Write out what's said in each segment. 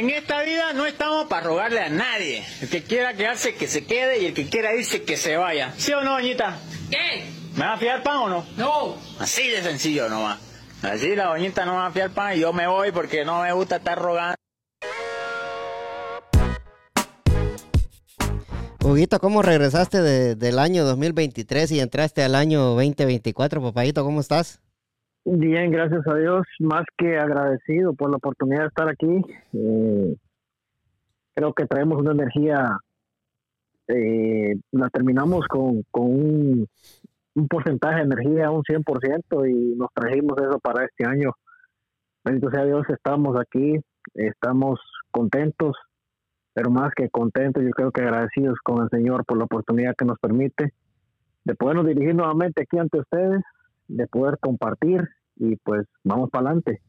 En esta vida no estamos para rogarle a nadie. El que quiera quedarse, que se quede y el que quiera irse, que se vaya. ¿Sí o no, doñita? ¿Qué? ¿Me va a fiar pan o no? No. Así de sencillo nomás. Así la doñita no me va a fiar pan y yo me voy porque no me gusta estar rogando. Huguito, ¿cómo regresaste de- del año 2023 y entraste al año 2024? Papadito, ¿cómo estás? Bien, gracias a Dios, más que agradecido por la oportunidad de estar aquí. Eh, creo que traemos una energía, eh, la terminamos con, con un, un porcentaje de energía, un 100%, y nos trajimos eso para este año. Bendito sea Dios, estamos aquí, estamos contentos, pero más que contentos, yo creo que agradecidos con el Señor por la oportunidad que nos permite de podernos dirigir nuevamente aquí ante ustedes de poder compartir y pues vamos para adelante.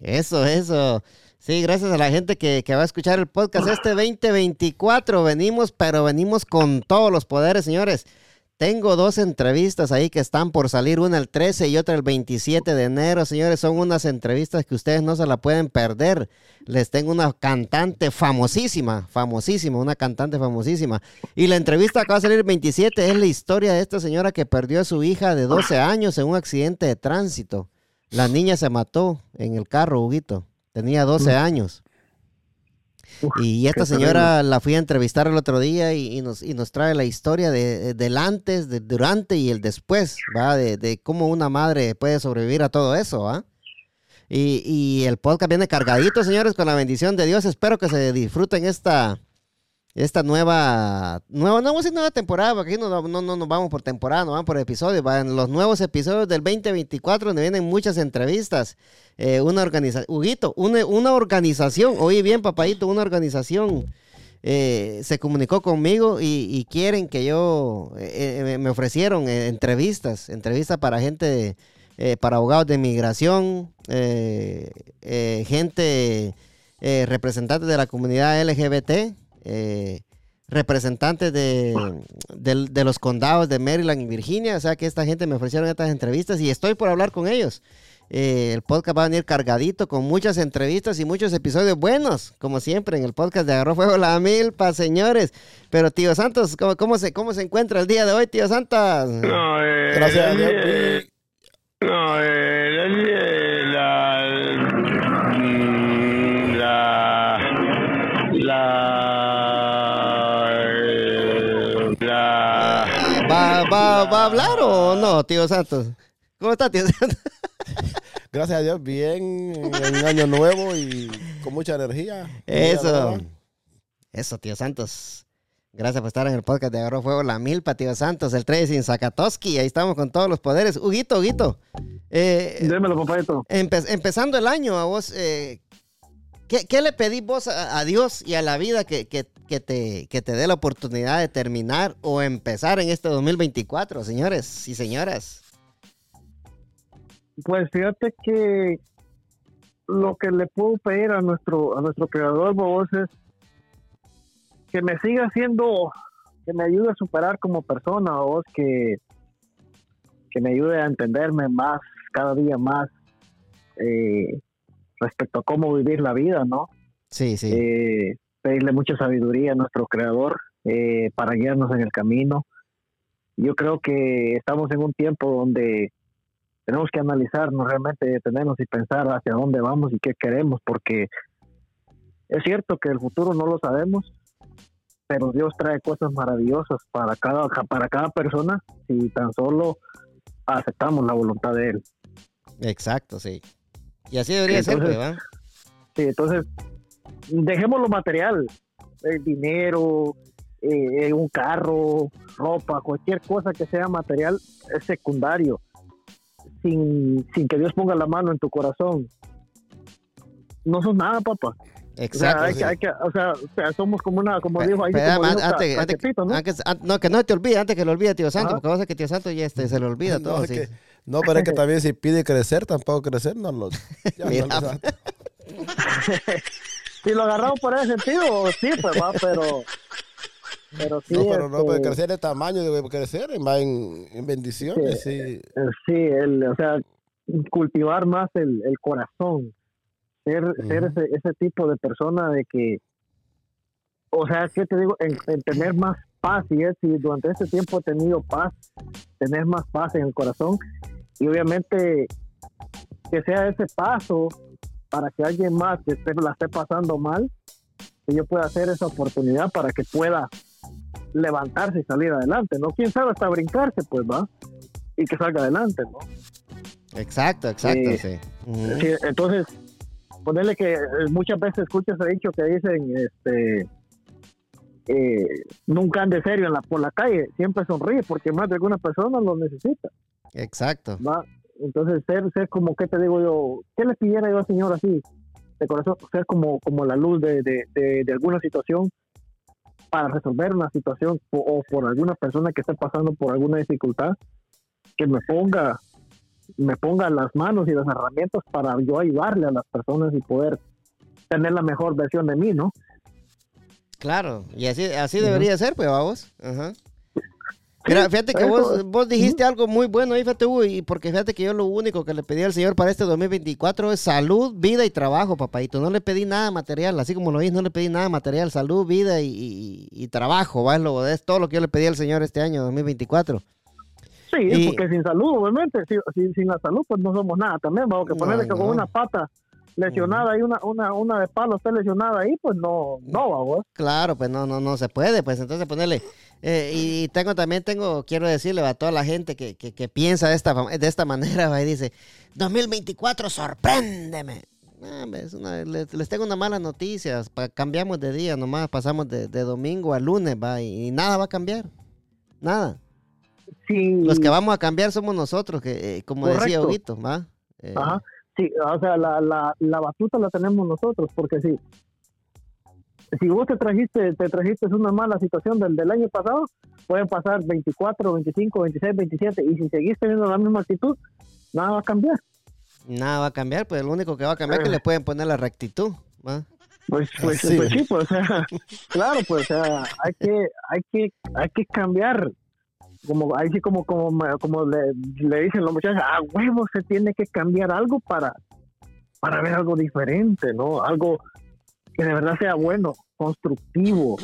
Eso, eso. Sí, gracias a la gente que, que va a escuchar el podcast este 2024. Venimos, pero venimos con todos los poderes, señores. Tengo dos entrevistas ahí que están por salir, una el 13 y otra el 27 de enero, señores. Son unas entrevistas que ustedes no se la pueden perder. Les tengo una cantante famosísima, famosísima, una cantante famosísima. Y la entrevista que va a salir el 27 es la historia de esta señora que perdió a su hija de 12 años en un accidente de tránsito. La niña se mató en el carro, Huguito. Tenía 12 años. Uf, Y esta señora la fui a entrevistar el otro día y, y nos, y nos trae la historia de, del antes, del durante y el después, ¿va? De, de cómo una madre puede sobrevivir a todo eso, ¿va? Y, y el podcast viene cargadito, señores, con la bendición de Dios. Espero que se disfruten esta, esta nueva, nueva, no vamos nueva temporada, porque aquí no, no, no nos vamos por temporada, no vamos por episodios, van los nuevos episodios del 2024 donde vienen muchas entrevistas. Eh, una organización, Huguito, una, una organización, oye bien, papadito, una organización eh, se comunicó conmigo y, quieren que yo, eh, eh, me ofrecieron eh, entrevistas, entrevistas para gente, para abogados de migración, gente, representantes de la comunidad LGBT, eh, representantes de, de los condados de Maryland y Virginia, o sea que esta gente me ofrecieron estas entrevistas y estoy por hablar con ellos. Eh, el podcast va a venir cargadito con muchas entrevistas y muchos episodios buenos, como siempre en el podcast de Agarró Fuego la Milpa, señores. Pero tío Santos, ¿cómo, cómo se, ¿cómo se encuentra el día de hoy, tío Santos? No, eh, Gracias a Dios. eh, No, eh, ¿Va, va, ¿Va a hablar o no, tío Santos? ¿Cómo está, tío Santos? Gracias a Dios, bien, en un año nuevo y con mucha energía. Eso. Eso, tío Santos. Gracias por estar en el podcast de Agarró Fuego la Milpa, tío Santos, el Tracing Zakatoski. Ahí estamos con todos los poderes. Huguito, Huguito. eh, Démelo, papayito. empe- empezando el año, a vos, eh, ¿qué, le pedís vos a, a Dios y a la vida que, que- que te, que te dé la oportunidad de terminar o empezar en este 2024, señores y señoras? Pues fíjate que lo que le puedo pedir a nuestro a nuestro creador vos es que me siga haciendo, que me ayude a superar como persona, vos que que me ayude a entenderme más, cada día más eh, respecto a cómo vivir la vida, ¿no? Sí, sí. eh, pedirle mucha sabiduría a nuestro creador eh, para guiarnos en el camino. Yo creo que estamos en un tiempo donde tenemos que analizarnos realmente, detenernos y pensar hacia dónde vamos y qué queremos, porque es cierto que el futuro no lo sabemos, pero Dios trae cosas maravillosas para cada, para cada persona si tan solo aceptamos la voluntad de Él. Exacto, sí. Y así debería ser, Entonces, ¿verdad? Sí, entonces, dejemos lo material, el dinero, eh, un carro, ropa, cualquier cosa que sea material es secundario, sin, sin que Dios ponga la mano en tu corazón. No sos nada, papá. O sea, Exacto. hay sí. que, hay que- o sea, somos como una, como dijo ahí, como antes- dijo Ca- antes- antes- Cachetito, ¿no? antes- an- no, que no te olvide, antes que lo olvide tío Santo, Ajá. porque sabés que tío Santo ya este, se le olvida todo. Es sí. que- no, pero es que también si pide crecer, tampoco crecer, no lo. ya no Mira. lo sabe. Si lo agarramos por ese sentido, sí, pues va, pero, pero sí, no, pero no, este, puede crecer de tamaño, debe crecer más en, en bendiciones, sí. Eh, Sí, el, o sea, cultivar más el, el corazón. ser, ser ese, ese tipo de persona de que, o sea, ¿qué te digo? En, en tener más paz y es, y durante este tiempo he tenido paz, tener más paz en el corazón y obviamente que sea ese paso para que alguien más que esté, la esté pasando mal, que yo pueda hacer esa oportunidad para que pueda levantarse y salir adelante, ¿no? Quién sabe hasta brincarse, pues va, y que salga adelante, ¿no? Exacto, exacto, Sí. sí. Entonces, ponerle que eh, muchas veces escuchas dicho que dicen, este, eh, nunca ande serio en la, por la calle, siempre sonríe porque más de alguna persona lo necesita, Exacto. ¿va? Entonces, ser, ser como, ¿qué te digo yo? ¿Qué le pidiera yo al Señor así? De corazón, ser como, como la luz de, de, de, de alguna situación para resolver una situación o, o por alguna persona que esté pasando por alguna dificultad, que me ponga me ponga las manos y las herramientas para yo ayudarle a las personas y poder tener la mejor versión de mí, ¿no? Claro, y así, así debería ser, pues, vamos. Ajá. Mira, fíjate que vos, vos dijiste algo muy bueno ahí, fíjate, y porque fíjate que yo lo único que le pedí al Señor para este 2024 es salud, vida y trabajo, papadito. No le pedí nada material, así como lo oís, no le pedí nada material, salud, vida y, y- y trabajo, ¿va? Es, lo, es todo lo que yo le pedí al Señor este año 2024. Sí, Y- porque sin salud, obviamente, si- sin, sin la salud, pues no somos nada también, vamos, que No, ponerle que con no. una pata lesionada y una, una, una de palo esté lesionada ahí, pues no, no, vamos. Claro, pues no, no, no se puede, pues entonces ponerle. eh, y tengo también, tengo, quiero decirle a toda la gente que, que, que piensa de esta, de esta manera, va, y dice, 2024, sorpréndeme. Es una- les, les tengo una mala noticia, pa- cambiamos de día nomás, pasamos de, de domingo a lunes, va, y, y nada va a cambiar, nada. Sí, Los que vamos a cambiar somos nosotros, que eh, como decía. Huguito, va. Eh, Ajá. Sí, o sea, la, la, la batuta la tenemos nosotros, porque si, si vos te trajiste, te trajiste una mala situación del, del año pasado, pueden pasar 24, 25, 26, 27, y si seguís teniendo la misma actitud, nada va a cambiar. Nada va a cambiar, pues lo único que va a cambiar es que le pueden poner la rectitud, va. Pues, pues, Sí. pues sí, pues, o sea, claro, pues, o sea, hay que, hay que, hay que cambiar. Como, ahí sí como, como, como le, le dicen los muchachos, a huevo se tiene que cambiar algo para, para ver algo diferente, ¿no? Algo que de verdad sea bueno, constructivo.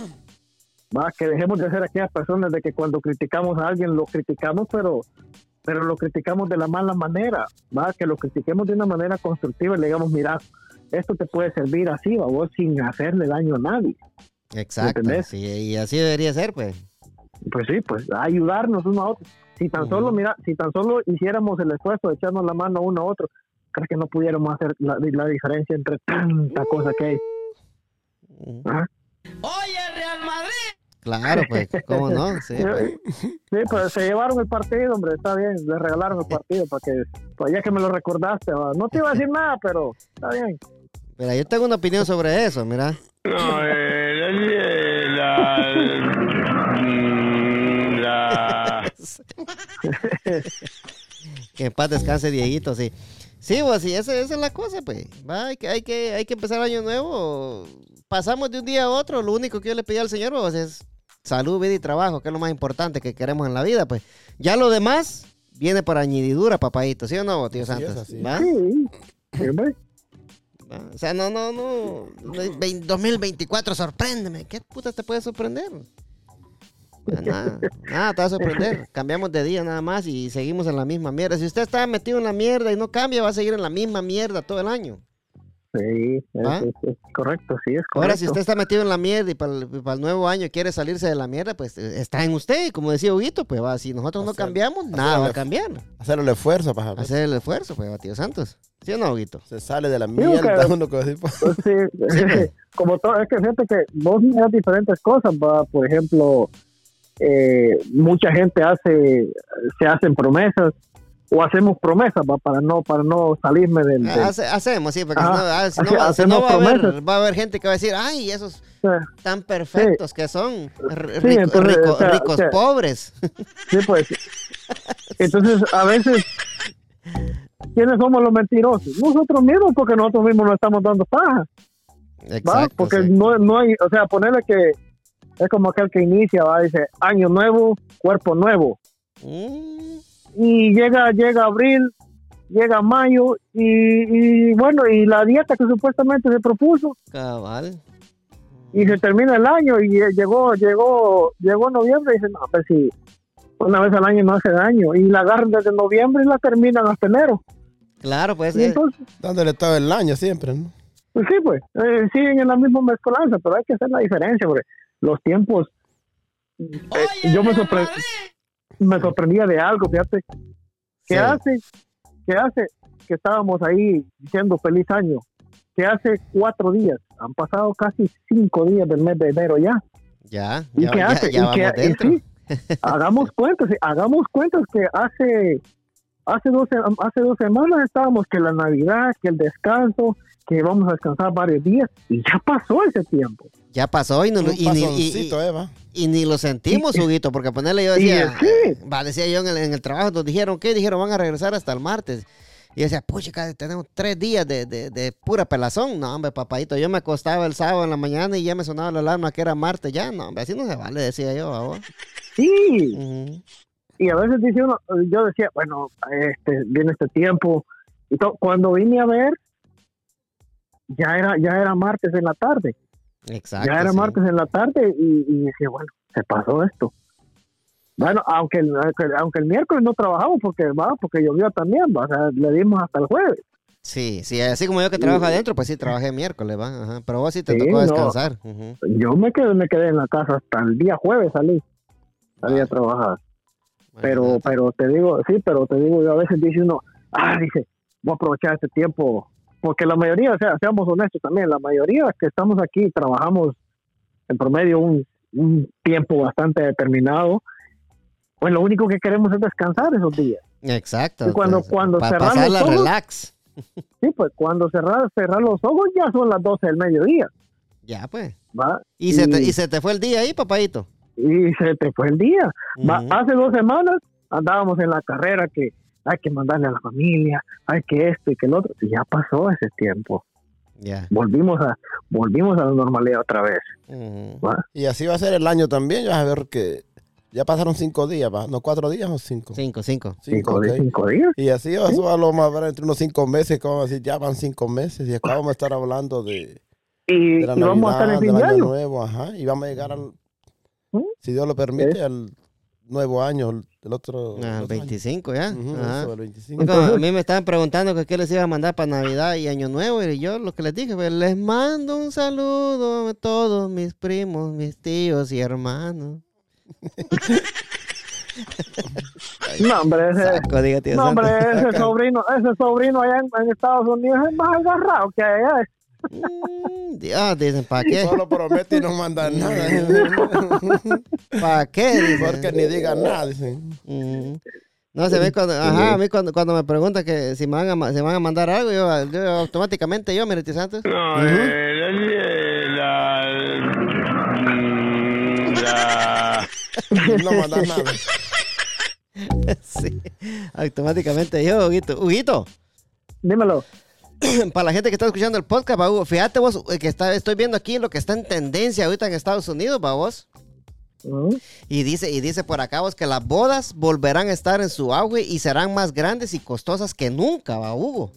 Va, que dejemos de ser aquellas personas de que cuando criticamos a alguien lo criticamos, pero pero lo criticamos de la mala manera, va, que lo critiquemos de una manera constructiva y le digamos, mira, esto te puede servir así, va, vos sin hacerle daño a nadie. Exacto, sí, y así debería ser, pues. Pues sí, pues ayudarnos uno a otro. Si tan Ujú. solo, mira, si tan solo hiciéramos el esfuerzo de echarnos la mano uno a otro, creo que no pudiéramos hacer la, la diferencia entre tanta cosa que hay. Ujú. Ajá. Claro, pues, ¿cómo no? Sí, pues. Sí, pues se llevaron el partido, hombre, está bien, le regalaron el partido para que, pues ya que me lo recordaste, va. no te iba a decir nada, pero está bien. Mira, yo tengo una opinión sobre eso, mira. No, eh, Que en paz descanse Dieguito, sí. Sí, pues sí, esa, esa es la cosa, pues. Va, hay, que, hay, que, hay que empezar año nuevo. Pasamos de un día a otro. Lo único que yo le pedí al Señor pues, es salud, vida y trabajo, que es lo más importante que queremos en la vida, pues. Ya lo demás viene por añadidura, papadito, ¿sí o no, tío Santos? así es. ¿Va? Sí, sí. ¿Va? O sea, no, no, no. Ve- 2024, sorpréndeme. ¿Qué puta te puede sorprender? Ya, Nada, nada te va a sorprender. Cambiamos de día nada más y seguimos en la misma mierda. Si usted está metido en la mierda y no cambia, va a seguir en la misma mierda todo el año. Sí, es, ¿Ah? es- es correcto, sí, es correcto. Ahora, si usted está metido en la mierda y para el, para el nuevo año quiere salirse de la mierda, pues eh, está en usted. Y como decía Huguito, pues va, si nosotros no cambiamos, nada va a cambiar. Hacer el esfuerzo para Hacer el esfuerzo, pues va, tío Santos. ¿Sí o no, Huguito? Se sale de la mierda uno pues. Pues sí, pues. como todo, es que fíjate que vos miras diferentes cosas, va, por ejemplo, eh, mucha gente hace, se hacen promesas o hacemos promesas, va, para no, para no salirme del, del- hace- hacemos, sí, porque Ajá. si no, ah, va- si no va, a haber, va a haber gente que va a decir, ay, esos tan perfectos que son, Sí, rico- entonces, rico- o sea, ricos o sea, pobres. Sí, pues. Entonces, a veces, ¿quiénes somos los mentirosos? Nosotros mismos, porque nosotros mismos nos estamos dando paja. Exacto, Porque sí. no, no hay, o sea, ponerle que es como aquel que inicia, va, dice, año nuevo, cuerpo nuevo. Mm, Y llega, llega abril llega mayo y, y bueno, y la dieta que supuestamente se propuso Cabal. y se termina el año y llegó, llegó, llegó noviembre y dicen, no, pues si una vez al año no hace daño y la agarran desde noviembre y la terminan hasta enero. Claro, pues. Y eh, entonces, Dándole todo el año siempre, ¿no? pues sí, pues, eh, siguen en la misma mezcolanza, pero hay que hacer la diferencia, porque los tiempos, eh, yo me, sorpre- me sorprendía de algo, fíjate, Sí. hace, que hace que estábamos ahí diciendo feliz año, que hace cuatro días, han pasado casi cinco días del mes de enero ya, ya, ¿y ya, qué ya- hace? ya ¿Y qué- dentro. sí, hagamos cuentas, hagamos cuentas que hace hace dos, hace dos semanas estábamos que la Navidad, que el descanso, que vamos a descansar varios días y ya pasó ese tiempo. Ya pasó y, no, Un y, ni, y- Eva. y ni lo sentimos, Huguito, porque ponerle yo decía, va, decía yo en el, en el trabajo, nos dijeron, ¿qué? Dijeron, van a regresar hasta el martes. Y yo decía, pucha, tenemos tres días de, de, de pura pelazón. No, hombre, papadito, yo me acostaba el sábado en la mañana y ya me sonaba la alarma que era martes. Ya, no, hombre, así no se vale, decía yo. Sí, y a veces dice uno, yo decía, bueno, este viene este tiempo y cuando vine a ver ya era ya era martes en la tarde, Exacto. ya era sí. martes en la tarde y, y decía, bueno, se pasó esto. Bueno, aunque el, aunque el miércoles no trabajamos porque va, porque llovió también, va, o sea, le dimos hasta el jueves. Sí, sí, así como yo que trabajo adentro, pues sí, trabajé miércoles, va. Ajá. Pero vos sí te Sí, tocó no. descansar. Yo me quedé, me quedé en la casa hasta el día jueves salí, salí a trabajar. Pero, pero te digo, sí, pero te digo, yo a veces dice uno, ah, dice, voy a aprovechar este tiempo, porque la mayoría, o sea, seamos honestos también, la mayoría que estamos aquí trabajamos en promedio un, un tiempo bastante determinado, pues lo único que queremos es descansar esos días. Exacto. Y cuando- cuando para cerramos pasarla todo- relax. Sí, pues cuando cerrar, cerrar los ojos ya son las 12 del mediodía, Ya, pues. ¿va? ¿Y, se te, Y- ¿Y se te fue el día ahí, papadito? Y se te fue el día. Va- hace dos semanas andábamos en la carrera que hay que mandarle a la familia, hay que esto y que el otro. Y ya pasó ese tiempo. Ya. Volvimos a volvimos a la normalidad otra vez. ¿va? Y así va a ser el año también. Ya vas a ver que ya pasaron cinco días, ¿va? ¿No cuatro días o cinco? Cinco, cinco. Cinco, Cinco, cinco días. Y así eso a lo más ver entre unos cinco meses, vamos a decir, ya van cinco meses y acá vamos a estar hablando de, Y, de la y vamos a estar en del año año. nuevo, ajá, y vamos a llegar al, ¿Mm? si Dios lo permite, al nuevo año, el otro, Ah, el otro año. 25 ya. Ajá. eso, el 25. Como a mí me estaban preguntando que qué les iba a mandar para Navidad y Año Nuevo y yo lo que les dije fue, les mando un saludo a todos mis primos, mis tíos y hermanos. No, hombre, ese, Saco, diga, tío no, Santo. hombre, ese sobrino, ese sobrino allá en, en Estados Unidos es más agarrado que allá. Mm, Dios, dicen, ¿para qué? Solo promete y no manda nada. ¿Para qué? Dicen. Porque ni diga nada, dicen. Mm. No, se ve cuando, ajá, a mí cuando, cuando me preguntan que si me van a, si van a mandar algo, yo, yo automáticamente yo, mire, Santos. No, eh, la, la, No manda nada. sí, automáticamente yo, Huguito. Huguito, Dímelo. para la gente que está escuchando el podcast, Hugo, fíjate vos eh, que está, estoy viendo aquí lo que está en tendencia ahorita en Estados Unidos, va vos. Ujú. Y dice, y dice por acá vos que las bodas volverán a estar en su auge y serán más grandes y costosas que nunca, va Hugo.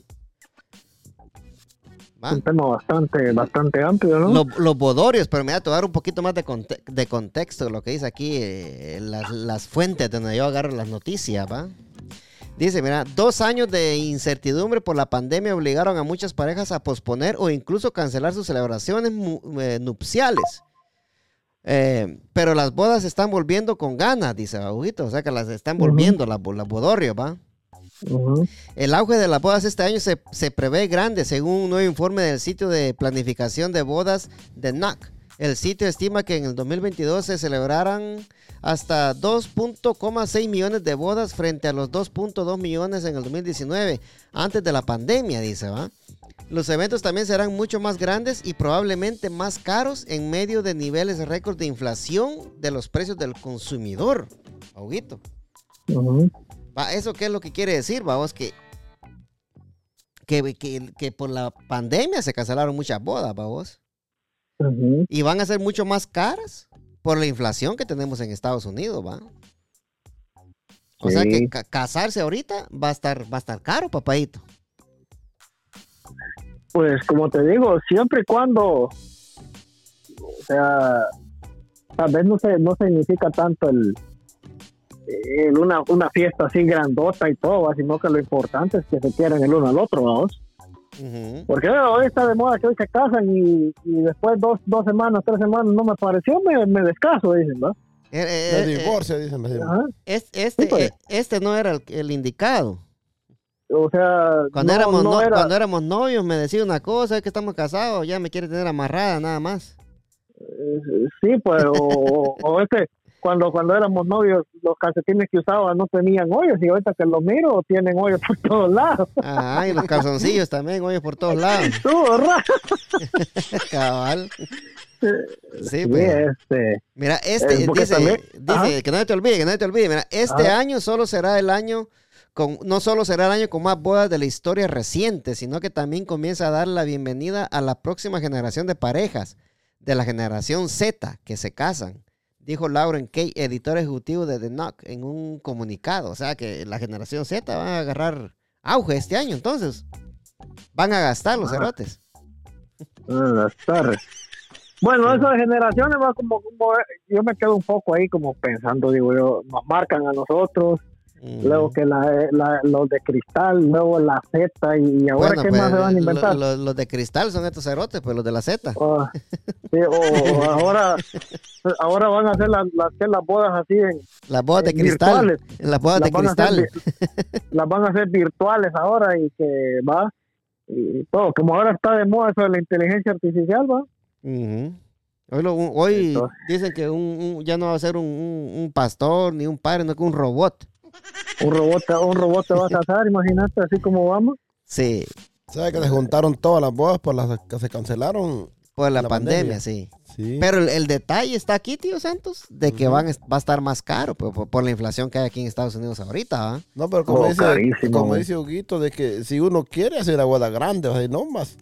Va. Un tema bastante, bastante amplio, ¿no? Los, los bodorios, pero me voy a dar un poquito más de, conte- de contexto de lo que dice aquí, eh, las, las fuentes donde yo agarro las noticias, ¿va? Dice, mira, dos años de incertidumbre por la pandemia obligaron a muchas parejas a posponer o incluso cancelar sus celebraciones eh, nupciales. Eh, pero las bodas se están volviendo con ganas, dice Bajujito, o sea que las están volviendo, las, las bodorios, ¿va? El auge de las bodas este año se, se prevé grande, según un nuevo informe del sitio de planificación de bodas de NAC. El sitio estima que en el 2022 se celebrarán hasta 2.6 millones de bodas frente a los 2.2 millones en el 2019, antes de la pandemia, dice, ¿va? Los eventos también serán mucho más grandes y probablemente más caros en medio de niveles récord de inflación de los precios del consumidor. Va, ¿Eso qué es lo que quiere decir, vamos? Que, que, que, que por la pandemia se cancelaron muchas bodas, vamos. Ujú. Y van a ser mucho más caras por la inflación que tenemos en Estados Unidos, va. O sea que ca- casarse ahorita va a estar, va a estar caro, papadito. Pues como te digo, siempre y cuando, o sea, tal vez no se, no significa tanto el, el una, una fiesta así grandota y todo, sino que lo importante es que se quieran el uno al otro, vamos. Porque hoy está de moda que hoy se casan y, y después dos, dos semanas, tres semanas no me pareció, me, me descaso, dicen, ¿no? Eh, eh, De eh, divorcio, dicen. me dicen. Es- este, Sí, pues. eh, este no era el, el indicado. O sea, Cuando, no, éramos no no- era- cuando éramos novios me decía una cosa, es que estamos casados, ya me quiere tener amarrada nada más. Eh, Sí, pues, o, o es que cuando, cuando éramos novios, los calcetines que usaba no tenían hoyos y ahorita que los miro tienen hoyos por todos lados. Ajá, y los calzoncillos también, oye, por todos lados. Estuvo raro. Cabal. Sí, pues. este, Mira, este Eh, dice, también- dice que nadie te olvide, que nadie te olvide. Mira, este Ajá. año solo será el año con, no solo será el año con más bodas de la historia reciente, sino que también comienza a dar la bienvenida a la próxima generación de parejas de la generación Z que se casan, dijo Lauren Kay, editor ejecutivo de The Knock, en un comunicado. O sea que la generación Z va a agarrar auge este año, entonces van a gastar los Ajá. cerotes. buenas tardes. Bueno, esas generaciones va como, como, yo me quedo un poco ahí como pensando, digo yo, nos marcan a nosotros, Luego que la, la- los de cristal, luego la Z y, ahora Bueno, qué pues, más se van a inventar. lo- lo- los de cristal son estos cerotes, pues los de la Z. Ah, sí, o, o ahora, ahora van a hacer las, las, bodas así en, Las bodas de Eh, cristal. virtuales. En las bodas de las van, a hacer, cristal. las van a hacer virtuales ahora y que va y todo como ahora está de moda eso de la inteligencia artificial va Ujú. Hoy, lo- hoy Entonces- dicen que un, un- ya no va a ser un, un- un pastor ni un padre, no que un robot. Un robot te- un robot te va a casar imagínate así como vamos Sí, ¿Sabes que se juntaron todas las bodas por las que se cancelaron? por la, La pandemia, pandemia. sí. Sí. Pero el, el detalle está aquí, tío Santos, de que van, a- va a estar más caro pues, por, por la inflación que hay aquí en Estados Unidos ahorita. No, pero como Oh, dice, carísimo, como dice Huguito, de que si uno quiere hacer una boda grande, o sea, no más,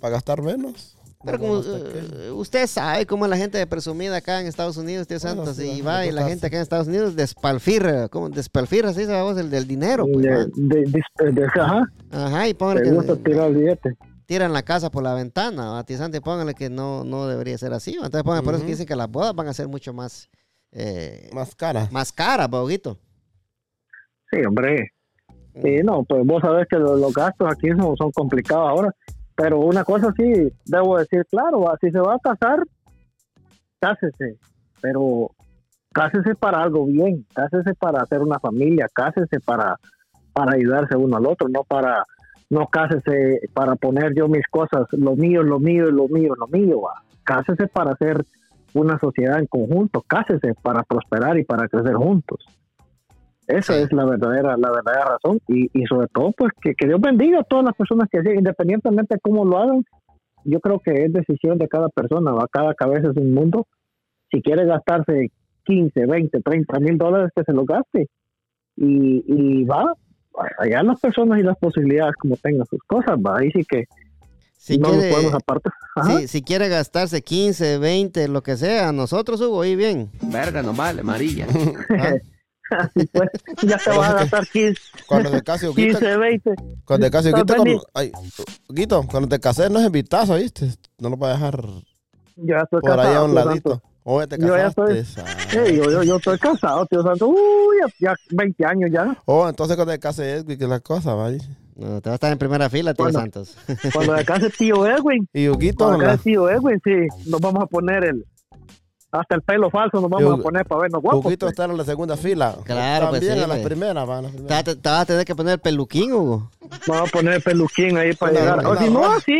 para gastar menos. Pero como eh, usted sabe cómo es la gente de presumida acá en Estados Unidos, tío Bueno, Santos, sí, y va y la gente acá en Estados Unidos despalfirra, como despalfirra, así sabemos, el del dinero. Pues, de, ¿va? de- de- de- ajá, Ajá, y póngale gusta que tirar el billete tiran la casa por la ventana, ¿va? Tizante, póngale que no, no debería ser así. Entonces póngale, por eso que dicen que las bodas van a ser mucho más, eh, Más cara. más caras, Boguito. sí hombre sí no pues vos sabés que los, los gastos aquí son, son complicados ahora pero una cosa sí debo decir claro va, si se va a casar cásese pero cásese para algo bien cásese para hacer una familia cásese para para ayudarse uno al otro no para no cásese para poner yo mis cosas lo mío lo mío lo mío lo mío va. cásese para hacer una sociedad en conjunto cásese para prosperar y para crecer juntos esa Sí. es la verdadera la verdadera razón y, y sobre todo pues que, que Dios bendiga a todas las personas que sí, independientemente de cómo lo hagan yo creo que es decisión de cada persona va cada cabeza es un mundo si quiere gastarse 15, 20, 30 mil dólares que se lo gaste y, y va allá las personas y las posibilidades como tengan sus cosas va ahí sí que Si, no quiere, podemos apartar Ajá. si, si quiere gastarse 15, 20, lo que sea, nosotros, Hugo, ahí bien. Verga, no vale, amarilla. ¿va? Así pues, ya te vas a gastar 15, Cuando te case Huguito, 15 20 cuando te case Tal Huguito, vez cuando, ay, Huguito, cuando te cases no es invitazo, ¿viste? No lo vas a dejar ya estoy por ahí a casado un ladito. Santo. Oye, te Yo ya ah. Sí, yo, yo, yo estoy casado tío santo uy ya, ya 20 años ya Oh, entonces cuando te cases Edwin, que es la cosa, ¿vale? No, te va a estar en primera fila, tío Bueno. Santos. cuando se case tío Edwin Y Huguito, cuando se la- case tío Edwin sí nos vamos a poner el hasta el pelo falso nos vamos a poner para vernos guapos Huguito pues. está en la segunda fila. Claro, pues También sí, a las pues. primeras, van. Te, primeras. vas a- te vas a tener que poner peluquín, Hugo. vamos a poner el peluquín ahí para Una- llegar o si no así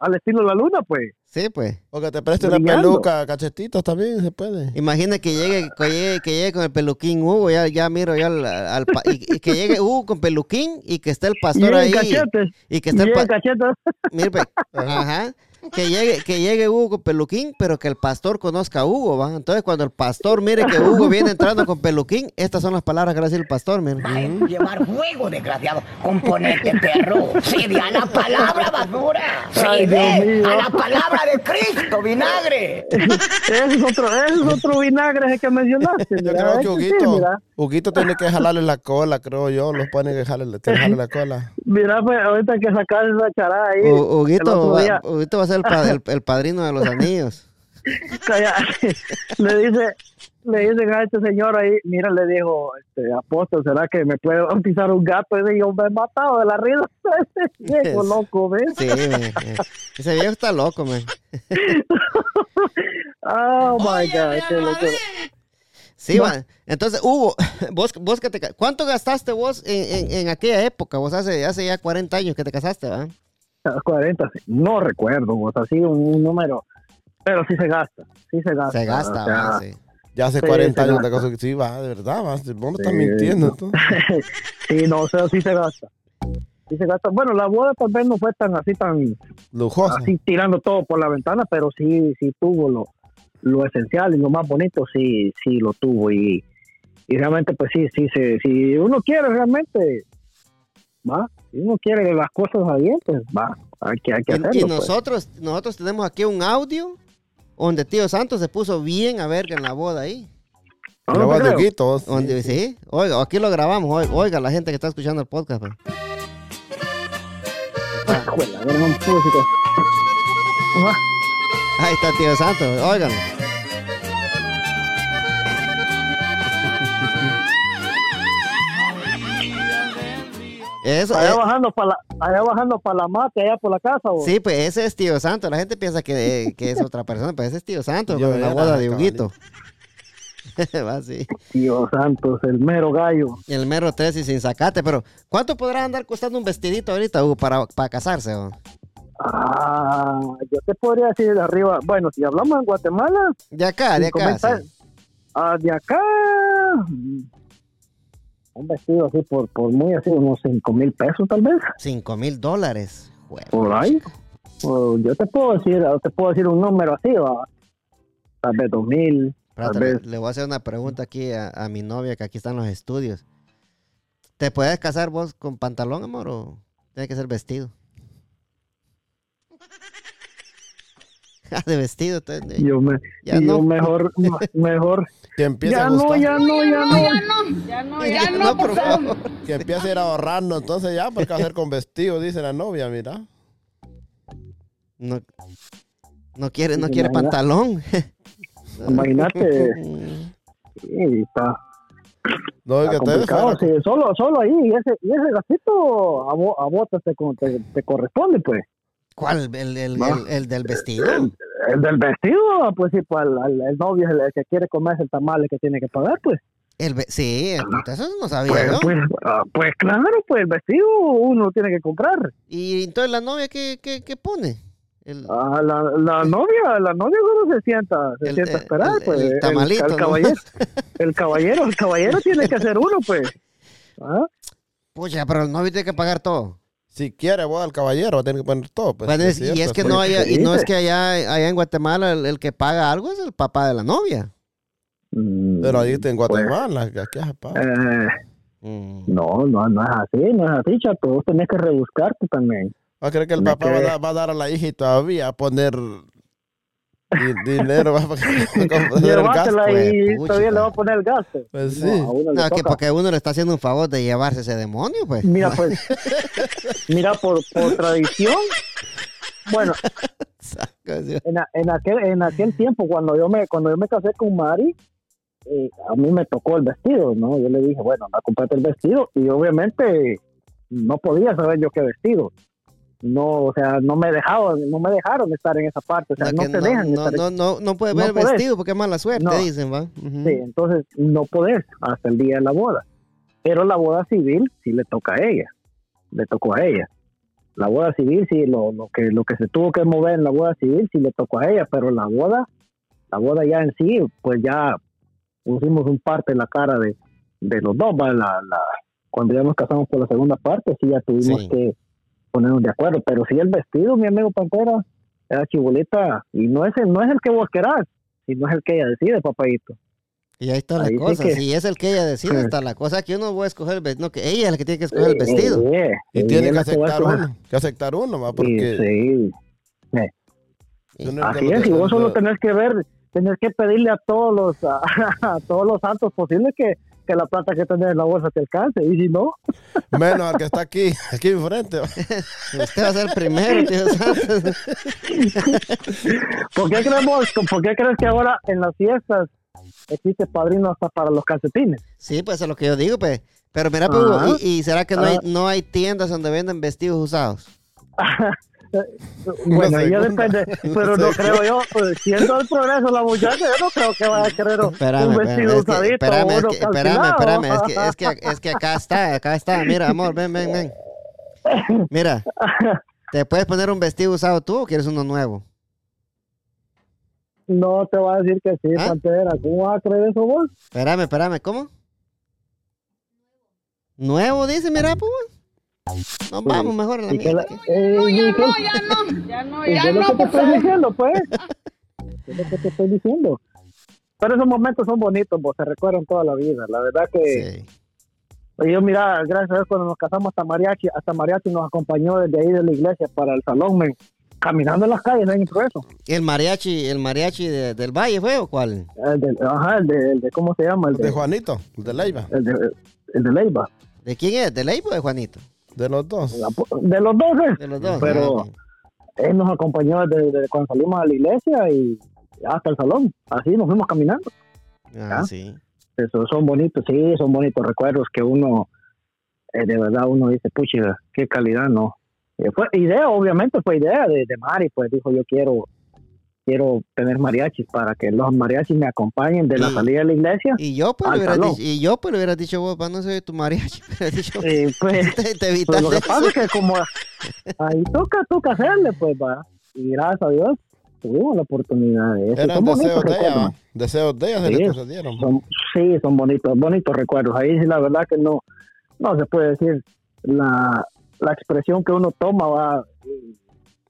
al estilo la luna pues Sí, pues. O que te preste una peluca, cachetitos también se puede. Imagina que llegue, que llegue, que llegue con el peluquín Hugo, ya, ya miro ya al, al pa- y, y que llegue Hugo con peluquín y que esté el pastor y ahí. cachetes Y que y esté el en pa- cachetes Mire, pues, ajá. Que llegue, que llegue Hugo con peluquín, pero que el pastor conozca a Hugo, ¿va? Entonces, cuando el pastor mire que Hugo viene entrando con peluquín, estas son las palabras que va a decir el pastor, mira. Va a llevar fuego, desgraciado. Componente, perro. Cede a la palabra, basura. Cede mío. a la palabra de Cristo, vinagre. Ese es otro, ese es otro vinagre ese que mencionaste. Yo creo que ese sí, Huguito. Huguito tiene que jalarle la cola, creo yo. Los pone que jalarle, que jalarle la cola. Mira, pues, ahorita que sacar esa charada ahí. Huguito, va, Huguito va a ser el, pa- el- el padrino de los anillos. Le dice, le dicen a este señor ahí, mira, le dijo, este, apóstol, ¿será que me puede bautizar un gato? Y yo me he matado de la risa. Ese viejo loco, ¿ves? Sí, me- ese viejo está loco, man. Oh my God, qué loco. Sí, va. Entonces, Hugo, vos, vos que te, ¿cuánto gastaste vos en, en- en aquella época? Vos hace, hace ya 40 años que te casaste, ¿va? A los 40, sí. no recuerdo, o sea, sí, un, un número, pero sí se gasta, sí se gasta. Se gasta, o sea, ¿va? Sí. Ya hace Sí, 40 se años de cosa que sí, va, de verdad, va. Vos no estás Sí. mintiendo. sí, no, o sea, sí se gasta. Sí se gasta. Bueno, la boda tal vez no fue tan así, tan Lujosa. así tirando todo por la ventana, pero sí, sí tuvo lo, lo esencial y lo más bonito, sí, sí lo tuvo y, y realmente, pues sí, sí, se, si uno quiere realmente, va, si uno quiere las cosas a bien, pues va, hay que, hay que hacerlo. Y, pues. nosotros, nosotros tenemos aquí un audio donde Tío Santos se puso bien a verga en la boda ahí. No, La no sí. Oiga, aquí lo grabamos, oiga, oiga la gente que está escuchando el podcast. pues. Ajá. Ahí está Tío Santos, oigan. Eso, Allá eh, bajando para la, allá bajando para la mate, allá por la casa, vos. sí, pues ese es Tío Santos. La gente piensa que, que es otra persona, pero ese es Tío Santos, Yo con la boda de. Huguito. Va, sí. Dios santos, el mero gallo. El mero 3 y sin sacate, pero ¿cuánto podrá andar costando un vestidito ahorita, Hugo, para, para casarse? Ah, yo te podría decir de arriba, bueno, si hablamos en Guatemala, De acá, de acá. sí. ah, de acá, un vestido así por, por muy así, unos cinco mil pesos tal vez, Cinco mil dólares. Por ahí. O yo te puedo decir, te puedo decir un número así, va. Tal vez dos mil, tal vez. le voy a hacer una pregunta aquí a, a mi novia, que aquí están los estudios. ¿Te puedes casar vos con pantalón, amor, o tiene que ser vestido? De vestido. Yo me, Ya yo no. mejor, mejor. Que empiece Ya a no, ya no, ya no. Ya no, Ya ya no, no, por por favor. Que empiece a ir ahorrando. Entonces ya, porque hacer con vestido, dice la novia, mira. No, no quiere, no quiere imagina- pantalón. Imagínate, sí, está, No, está que te complicado. sí, solo, solo ahí, y ese, y ese gastito a, vo- a vos te, con- te, te corresponde, pues. ¿Cuál? ¿El, el, el- el del vestido? El del vestido, pues sí, pues el, novio es el que quiere comerse el tamal que tiene que pagar, pues. El sí, puta, eso no sabía Pues, yo. pues, ah, pues claro, pues el vestido uno lo tiene que comprar. Y entonces la novia, ¿qué, qué, qué pone? El, Ah, la, la novia, la novia solo se sienta, se El- sienta a el- esperar, pues. el tamalito, el, ¿no? caballero, el caballero, el caballero tiene que hacer uno, pues. ¿Ah? Pucha, pero el novio tiene que pagar todo. Si quiere, vos al caballero, tiene que poner todo. Pues, Bueno, sí, es- y cierto, es que no haya, y no es que allá, allá en Guatemala el, el que paga algo es el papá de la novia. Mm, Pero ahí en pues, Guatemala, que aquí es papá. eh, Mm. no, no, no es así, no es así, chato. Vos tenés que rebuscarte también. ¿Va a creer que el papá va a, dar, va a dar a la hija y todavía a poner di- dinero va, para gasto? Llévatela y puchica. todavía le va a poner el gasto. Pues No, sí. a uno le No, que porque uno le está haciendo un favor de llevarse ese demonio, pues. Mira, pues, mira, por, por tradición, bueno, en, a- en aquel en aquel tiempo cuando yo me cuando yo me casé con Mari eh, a mí me tocó el vestido no yo le dije bueno anda comprate el vestido y obviamente no podía saber yo qué vestido no o sea no me dejaron no me dejaron estar en esa parte o sea no, que te dejan no, estar no, no, no puede no ver vestido porque es mala suerte, No. dicen, ¿va? Ujú. Sí, entonces no podés hasta el día de la boda. Pero la boda civil sí le toca a ella. Le tocó a ella. La boda civil sí, lo, lo que lo que se tuvo que mover en la boda civil sí le tocó a ella, pero la boda, la boda ya en sí, pues ya pusimos un parte en la cara de, de los dos. ¿va? La, la, cuando ya nos casamos por la segunda parte, sí ya tuvimos Sí. que ponernos de acuerdo. Pero sí el vestido, mi amigo Pantera, esa chibolita, y no es, el, no es el que vos querás, sino es el que ella decide, papadito. Y ahí está la Ahí sí cosa. que- Si es el que ella decide, Sí. está la cosa que uno va a escoger el vestido. No, que ella es la que tiene que escoger el vestido. Eh, Y eh, tiene que la a aceptar uno. Que aceptar uno, va, porque sí, tú no así es, y vos solo tenés que ver, tenés que pedirle a todos los, a, todos los santos posibles que, que la plata que tenés en la bolsa te alcance, y si no, Menos al que está aquí, aquí enfrente. Usted va a ser el primero, tío Santos. ¿por qué creemos, por qué crees que ahora en las fiestas existe padrino hasta para los calcetines? Sí, pues es lo que yo digo, pues. Pero mira, pues, Ajá. ¿y, y será que no hay, Ah. no hay tiendas donde venden vestidos usados? Bueno, ya depende, pero no creo yo, pues, siendo el progreso la muchacha, yo no creo que vaya a querer un vestido usadito espérame, es que, espérame, espérame, es que, es, que, es que acá está, acá está. Mira, amor, ven, ven, ven. Mira, ¿te puedes poner un vestido usado tú o quieres uno nuevo? No te voy a decir que sí, ¿Ah? Pantera. ¿Cómo vas a creer eso vos? Espérame, espérame, ¿cómo? ¿Nuevo dice, mira, pues? Nos vamos mejor a la ¿Y qué, mierda. eh, qué- ya no, ya no, qué ya es lo no, que te estoy diciendo, pues? ¿Qué es lo que te estoy diciendo? Pero esos momentos son bonitos, vos se recuerdan toda la vida. La verdad que Sí. yo, mira, gracias a Dios, cuando nos casamos hasta Mariachi, hasta Mariachi nos acompañó desde ahí de la iglesia para el salón, men, caminando en las calles, en el progreso. ¿El mariachi, el mariachi de- del Valle fue o cuál? El de, ajá, el de, el de, ¿cómo se llama? El De de, Juanito, de Leiva. el de, el de Leiva. ¿De quién es? ¿De Leipo o de Juanito? De los dos. De los dos, ¿eh? De los dos. Pero- ah. Él nos acompañó desde, desde cuando salimos a la iglesia y hasta el salón. Así nos fuimos caminando. Ah, ¿Ah? sí. Eso, son bonitos, sí, son bonitos recuerdos que uno, eh, de verdad, uno dice, pucha, qué calidad, ¿no? Eh, fue idea, obviamente fue idea de, de Mari, pues dijo, yo quiero quiero tener mariachis para que los mariachis me acompañen de la salida de la iglesia. Y yo pues Al le hubiera salón. dicho, y yo pues le hubiera dicho vos, no soy tu mariachi, dicho, Eh, pues, te, te pues, evitas lo que pasa es que como ahí toca, toca hacerle, pues va. Y gracias a Dios tuvimos la oportunidad de eso. Eran deseos de ella. Deseos de ella se Sí. concedieron. va. son, sí, son bonitos, bonitos recuerdos. Ahí sí la verdad que no, no se puede decir la, la expresión que uno toma, va,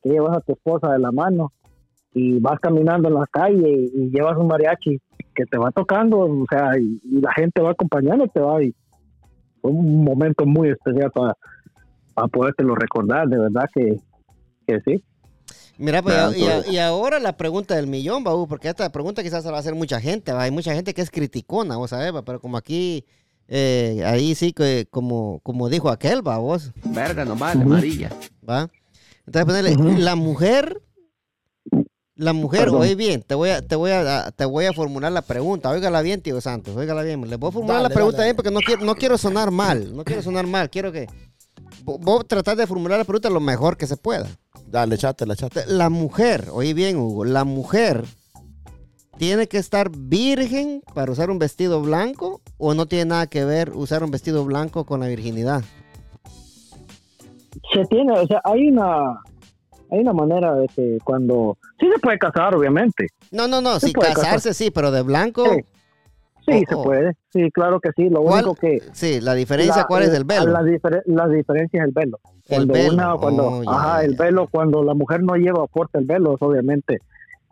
que llevas a tu esposa de la mano y vas caminando en la calle y, y llevas un mariachi que te va tocando, o sea, y, y la gente va acompañándote, va, y fue un momento muy especial para, para podértelo recordar, de verdad que, que sí. Mira, pues, Claro, y, a- y ahora la pregunta del millón, Baú, porque esta pregunta quizás se la va a hacer mucha gente, ¿va? hay mucha gente que es criticona, vos sabés, va, pero como aquí, eh, ahí sí que, como, como dijo aquel, va, vos, Verga, no vale, amarilla. va. Entonces ponerle, la mujer, la mujer, Perdón. oye bien, te voy a, te voy a, te voy a formular la pregunta, óigala bien, tío Santos, óigala bien, le voy a formular Dale, la pregunta dale. bien porque no quiero, no quiero sonar mal, no quiero sonar mal, quiero que, vo- vos tratás de formular la pregunta lo mejor que se pueda. Dale, chátela, chátela. La mujer, oye bien, Hugo, la mujer tiene que estar virgen para usar un vestido blanco o no tiene nada que ver usar un vestido blanco con la virginidad. se tiene, o sea, hay una hay una manera de que cuando sí se puede casar, obviamente. No, no, no, sí, puede casarse sí, pero de blanco, Sí. Sí, Oh, se oh. puede. Sí, claro que sí. Lo ¿Cuál- único que sí, la diferencia, la- ¿cuál es del velo? La, difer- la diferencia es el velo. El Cuando velo, una, cuando, oh, ya, ajá, el velo, cuando la mujer no lleva fuerte el velo, es obviamente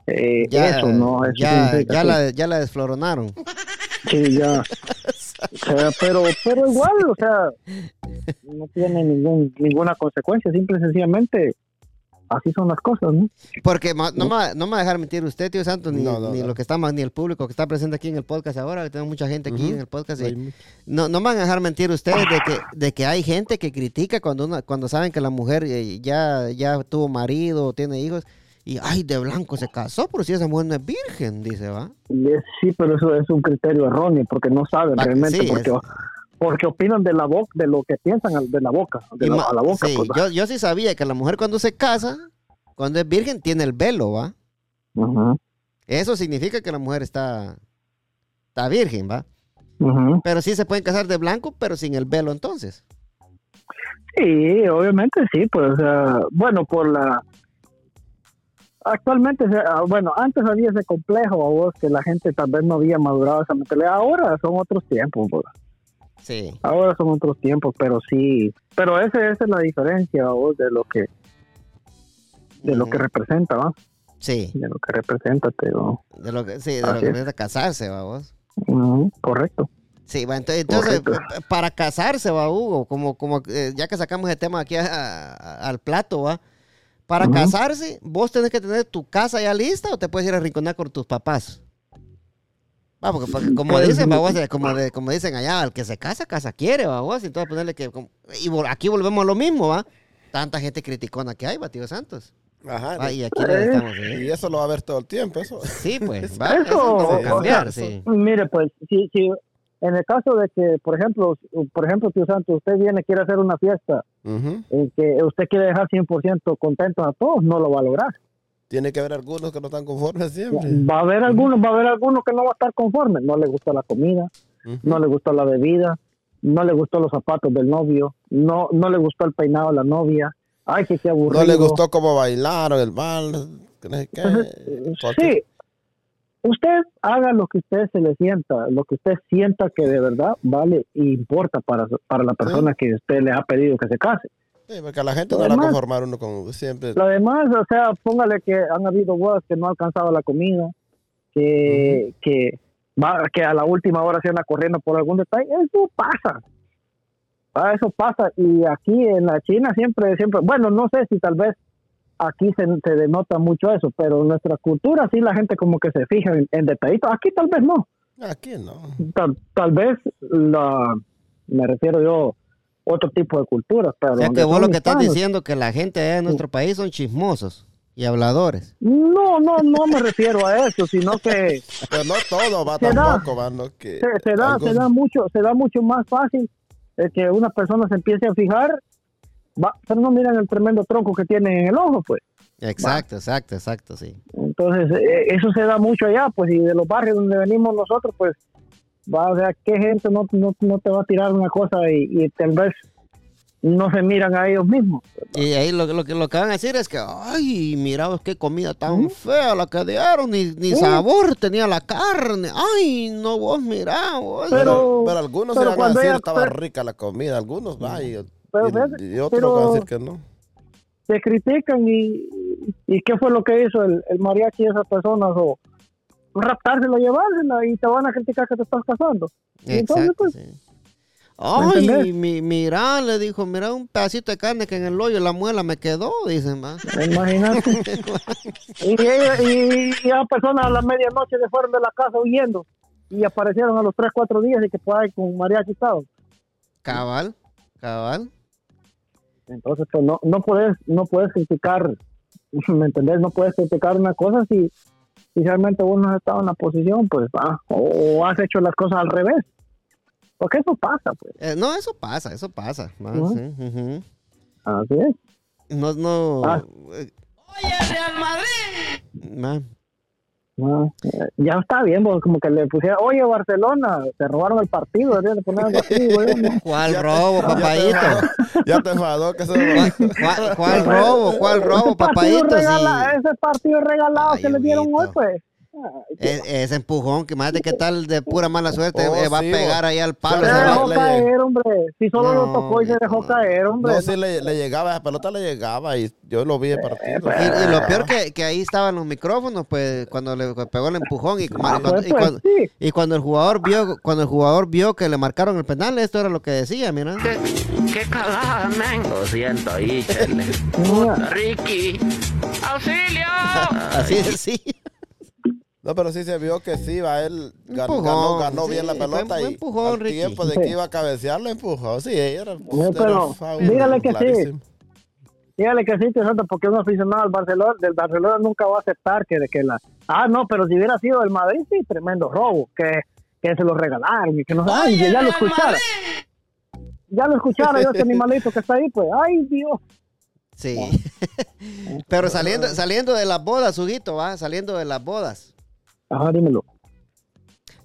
eh, ya, eso, ¿no? Eso ya, ya la, ya la desfloronaron. Sí, ya. O sea, pero, pero igual, o sea, no tiene ningún, ninguna consecuencia, simple y sencillamente así son las cosas, ¿no? Porque ma- no, me, va- no me va a dejar mentir usted, tío Santos, ni, No, no, ni no. lo que está más, ni el público que está presente aquí en el podcast ahora, que tenemos mucha gente aquí en el podcast. y- mucho. No, no me van a dejar mentir ustedes de que, de que hay gente que critica cuando una, cuando saben que la mujer eh, ya, ya tuvo marido o tiene hijos y ay de blanco se casó, pero si esa mujer no es virgen, dice, va. Sí, pero eso es un criterio erróneo porque no saben realmente, sí, porque, es- porque opinan de la boca, de lo que piensan de la boca, de la, a la boca. sí, pues, yo, yo sí sabía que la mujer cuando se casa, cuando es virgen, tiene el velo, va. Ujú, Eso significa que la mujer está, está virgen, va. ujú. Pero sí se pueden casar de blanco, pero sin el velo entonces. Sí, obviamente sí, pues, sea, bueno, por la... Actualmente, ah, bueno, antes había ese complejo, a vos, que la gente tal vez no había madurado esa mentalidad. Ahora son otros tiempos, pues. Sí. Ahora son otros tiempos, pero sí. Pero ese, esa es la diferencia, vos, de lo que... de lo que representa, ¿va? Sí, De lo que representa, pero de lo que, sí, de lo que es. necesita casarse, va vos. correcto. Sí, va, entonces, entonces, para casarse, va, Hugo, como, como eh, ya que sacamos el tema aquí a- a- al plato, va. Para casarse, vos tenés que tener tu casa ya lista o te puedes ir a rinconar con tus papás. Va, porque, porque como dicen, va, vos, eh, como, de- como dicen allá, el que se casa, casa quiere, va, vos. Entonces ponerle que, como- y vol- aquí volvemos a lo mismo, va. Tanta gente criticona que hay, va, tío Santos. Ajá. Va, y aquí lo estamos, ¿eh? Y eso lo va a ver todo el tiempo, eso. Sí, pues, va, Eso, eso no va a o cambiar, sea, sí. Mire, pues, si, si en el caso de que, por ejemplo, por ejemplo, tío Santos, usted viene quiere hacer una fiesta Ujú. y que usted quiere dejar 100% contentos a todos, no lo va a lograr. Tiene que haber algunos que no están conformes siempre. Va a haber algunos, va a haber algunos que no va a estar conformes. No le gusta la comida, no le gustó la bebida, no le gustó los zapatos del novio, no, no le gustó el peinado de la novia. Ay, que qué aburrido. No le gustó cómo bailaron el bal. Sí. Usted haga lo que usted se le sienta, lo que usted sienta que de verdad vale e importa para, para la persona que usted le ha pedido que se case. Sí, porque a la gente no Además- la conformar uno con siempre. Lo demás, o sea, póngale que han habido bodas que no ha alcanzado la comida, que, que, va, que a la última hora se anda corriendo por algún detalle. Eso pasa. Ah, eso pasa. Y aquí en la China siempre, siempre, bueno, no sé si tal vez aquí se, se denota mucho eso, pero en nuestra cultura sí la gente como que se fija en, en detallitos. Aquí tal vez no. Aquí no. Tal, tal vez la, me refiero yo otro tipo de culturas, pero O sea que vos lo que estás hispanos, diciendo que la gente en nuestro país son chismosos y habladores. No, no, no me refiero a eso, sino que Pero no todo va Se da. tampoco, va, no que. se, se da, se da mucho, se da mucho más fácil eh, que una persona se empiece a fijar, va, pero no miran el tremendo tronco que tiene en el ojo, pues. Exacto, exacto, exacto, sí. Entonces, eh, eso se da mucho allá, pues, y de los barrios donde venimos nosotros, pues, va a ver qué gente no, no, no te va a tirar una cosa y, y tal vez no se miran a ellos mismos. Y ahí lo, lo que lo que van a decir es que, ay, mira qué comida tan fea la que dieron, ni, ni Sí. sabor tenía la carne. Ay, no, vos mirá, vos. Pero, Pero- algunos pero se van a decir ella- estaba pero- rica la comida, algunos va y, Pero y- fíjate, y otros pero- van a decir que no. Se critican y, y qué fue lo que hizo el, el mariachi de esas personas o raptársela, llevársela y te van a criticar que te estás casando. Y entonces, pues, sí. Ay, mi, mira, le dijo, mira un pedacito de carne que en el hoyo la muela me quedó, dicen, va. Imagínate. y, ella- y, y a personas a la medianoche se fueron de la casa huyendo y aparecieron a los 3, 4 días y que por ahí con mariachi estaban. Cabal, cabal. Entonces, pues no, no puedes, no puedes criticar, ¿me entendés? No puedes criticar una cosa si, realmente vos no has estado en la posición, pues, ah, o has hecho las cosas al revés. Porque eso pasa, pues. Eh, no, eso pasa, eso pasa. va, sí. Así es. No, no. Ah. eh, ma, Ah, eh, ya está bien, como que le pusieron, oye, Barcelona, se robaron el partido, deberían de poner algo así, güey. ¿no? ¿Cuál Ya te- robo, ya te papayito? Ya te enfadó que se ¿Cuál, cuál- cuál robo? ¿Cuál robo, Ese partido papayito? regala- Sí. Ese partido regalado Ay, que le dieron hoy, pues. Es- ese empujón, que de qué tal de pura mala suerte Oh, eh, va sí, a pegar ahí al palo. Se Se va- dejó le- caer, hombre. Si solo No, lo tocó y se dejó no. caer, hombre. No, sí le, le llegaba, esa pelota le llegaba y yo lo vi el partido. pues, Y, y lo peor que, que ahí estaban los micrófonos, pues cuando le pegó el empujón y, Ah, cuando, pues, y, cuando, sí. y cuando el jugador vio cuando el jugador vio que le marcaron el penal, esto era lo que decía, mira. Qué cagada, men. Lo siento ahí, Ricky. ¡Auxilio! Así decía. No, pero sí se vio que sí, va él Empujón, ganó, ganó sí, bien la pelota fue y empujón, al Ricky. tiempo de que iba a cabecear lo empujó. Sí, era, No, pero dígale que sí. dígale que sí, te Santo, porque un aficionado al Barcelona, del Barcelona nunca va a aceptar que, que la... Ah, no, pero si hubiera sido el Madrid, sí, tremendo robo, que, que se lo regalaron y que no... Ay, ya lo escuchara. Ya lo escuchara yo ese animalito que está ahí, pues, ay, Dios. Sí. Pero saliendo, saliendo de las bodas, Huguito, va, saliendo de las bodas. Ajá, dímelo.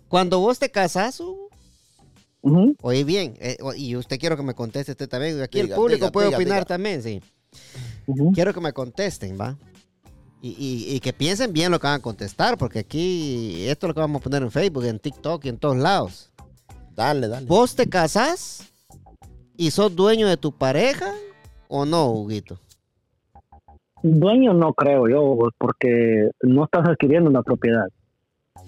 Cuando vos te casas, oye bien, eh, y usted quiero que me conteste usted también. Aquí el público diga, puede diga, opinar diga. también, sí. Quiero que me contesten, ¿va? Y, y- y que piensen bien lo que van a contestar, porque aquí esto es lo que vamos a poner en Facebook, en TikTok y en todos lados. Dale, dale. ¿Vos te casás y sos dueño de tu pareja o no, Huguito? Dueño no creo yo, porque no estás adquiriendo una propiedad.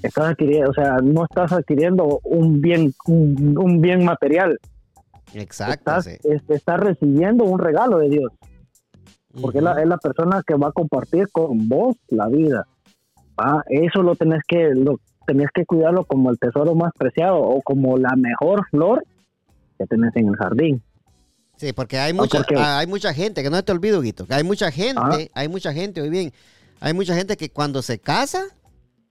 Estás adquiriendo, o sea, no estás adquiriendo un bien, un, un bien material. Exacto. Estás, sí. es- estás recibiendo un regalo de Dios. porque es, la, es la persona que va a compartir con vos la vida. ¿va? Eso lo tenés que lo tenés que cuidarlo como el tesoro más preciado o como la mejor flor que tenés en el jardín. Sí, porque hay mucha, porque- ah, hay mucha gente, que no te olvido, Guito, que hay mucha gente, Ah. hay mucha gente, hoy bien, hay mucha gente que cuando se casa,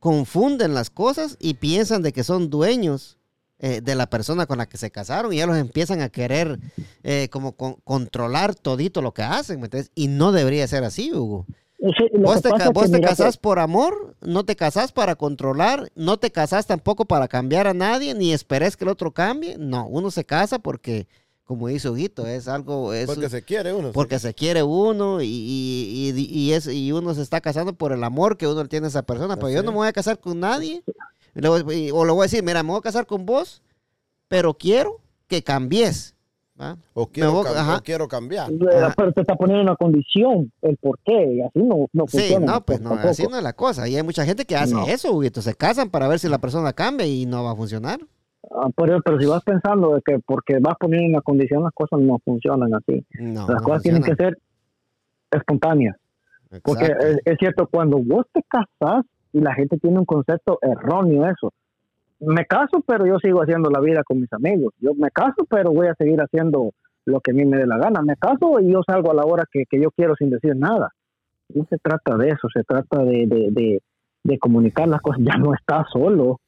confunden las cosas y piensan de que son dueños eh, de la persona con la que se casaron y ya los empiezan a querer eh, como con- controlar todito lo que hacen, ¿me entiendes? Y no debería ser así, Hugo. Sí, Vos te, vos te casás por amor, no te casás para controlar, no te casás tampoco para cambiar a nadie, ni esperes que el otro cambie. No, uno se casa porque, como dice Huguito, es algo... Es, Porque se quiere uno. porque se quiere uno y, y, y- y es, y uno se está casando por el amor que uno tiene a esa persona. Pero yo no me voy a casar con nadie. Y le voy- y- o le voy a decir, mira, me voy a casar con vos, pero quiero que cambies. ¿va? O quiero, voy- cam- ajá. o quiero cambiar. eh, pero te está poniendo una condición, el por qué, y así no, no Sí, funciona. no, pues no, tampoco. así no es la cosa. Y hay mucha gente que hace No. eso, Huguito. Se casan para ver si la persona cambia y no va a funcionar. Ah, pero, pero si vas pensando de que porque vas poniendo una condición, las cosas no funcionan así. No, las no cosas tienen que ser espontáneas. Porque es, es cierto, cuando vos te casas y la gente tiene un concepto erróneo eso. Me caso, pero yo sigo haciendo la vida con mis amigos. Yo me caso, pero voy a seguir haciendo lo que a mí me dé la gana. Me caso y yo salgo a la hora que, que yo quiero sin decir nada. No se trata de eso, se trata de, de, de, de comunicar las cosas. Ya no estás solo.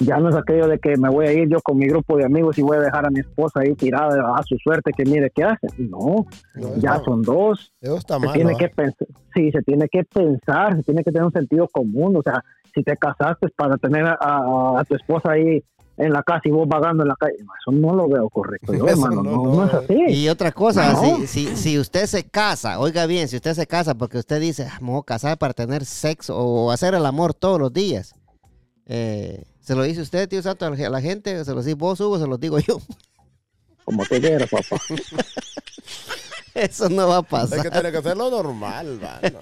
Ya no es aquello de que me voy a ir yo con mi grupo de amigos y voy a dejar a mi esposa ahí tirada a su suerte que mire qué hace. No, No, ya son dos Eso está se mal. tiene ¿va? que pensar, sí, se tiene que pensar, se tiene que tener un sentido común, o sea, si te casaste para tener a, a- a tu esposa ahí en la casa y vos vagando en la calle, eso no lo veo correcto, yo, hermano, no, no, no. no es así. Y otra cosa, No. si, si, si usted se casa, oiga bien, si usted se casa porque usted dice, "Ah, me voy a casar para tener sexo o hacer el amor todos los días, eh, ¿se lo dice usted, tío Santo, a la- gente? ¿Se lo dice vos, Hugo? ¿Se lo digo yo? Como te quieras, papá. Eso no va a Es pasar. que tiene que ser lo normal, va, no,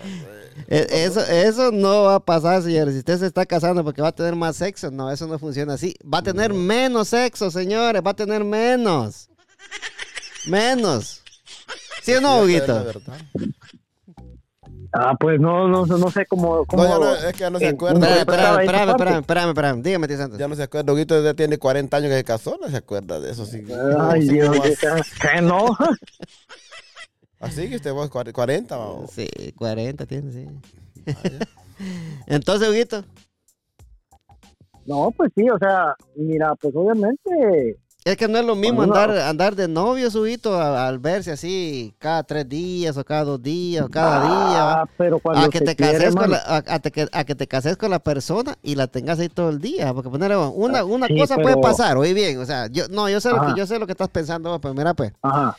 Eh, Eso, eso no va a pasar, señores. Si usted se está casando porque va a tener más sexo, no, eso no funciona así. Va a tener menos sexo, señores. Va a tener menos. Menos. ¿Sí o no, es Huguito? Ah, pues no, no, no sé cómo... cómo No, ya no, es que ya no se eh, acuerda. no, Espérame, espérame, espérame, espérame, espérame, espérame. Dígame, tío Santos. Ya no se acuerda. Huguito ya tiene 40 años que se casó, no se acuerda de eso. Sí, Ay, Sí, Dios, ¿cómo mío, así? que no. Así que usted vos 40, va. Sí, 40 tiene, sí. Entonces, Huguito, No, pues sí, o sea, mira, pues obviamente, es que no es lo mismo andar, andar de novios, Huguito, a- al verse así cada tres días o cada dos días o cada día. ah, pero cuando a que te quiere, cases con la, a, a te a que te cases con la persona y la tengas ahí todo el día porque poner una una Ah, Sí, cosa pero- puede pasar oí bien o sea yo no yo sé lo que yo sé lo que estás pensando pero mira pues. Ajá,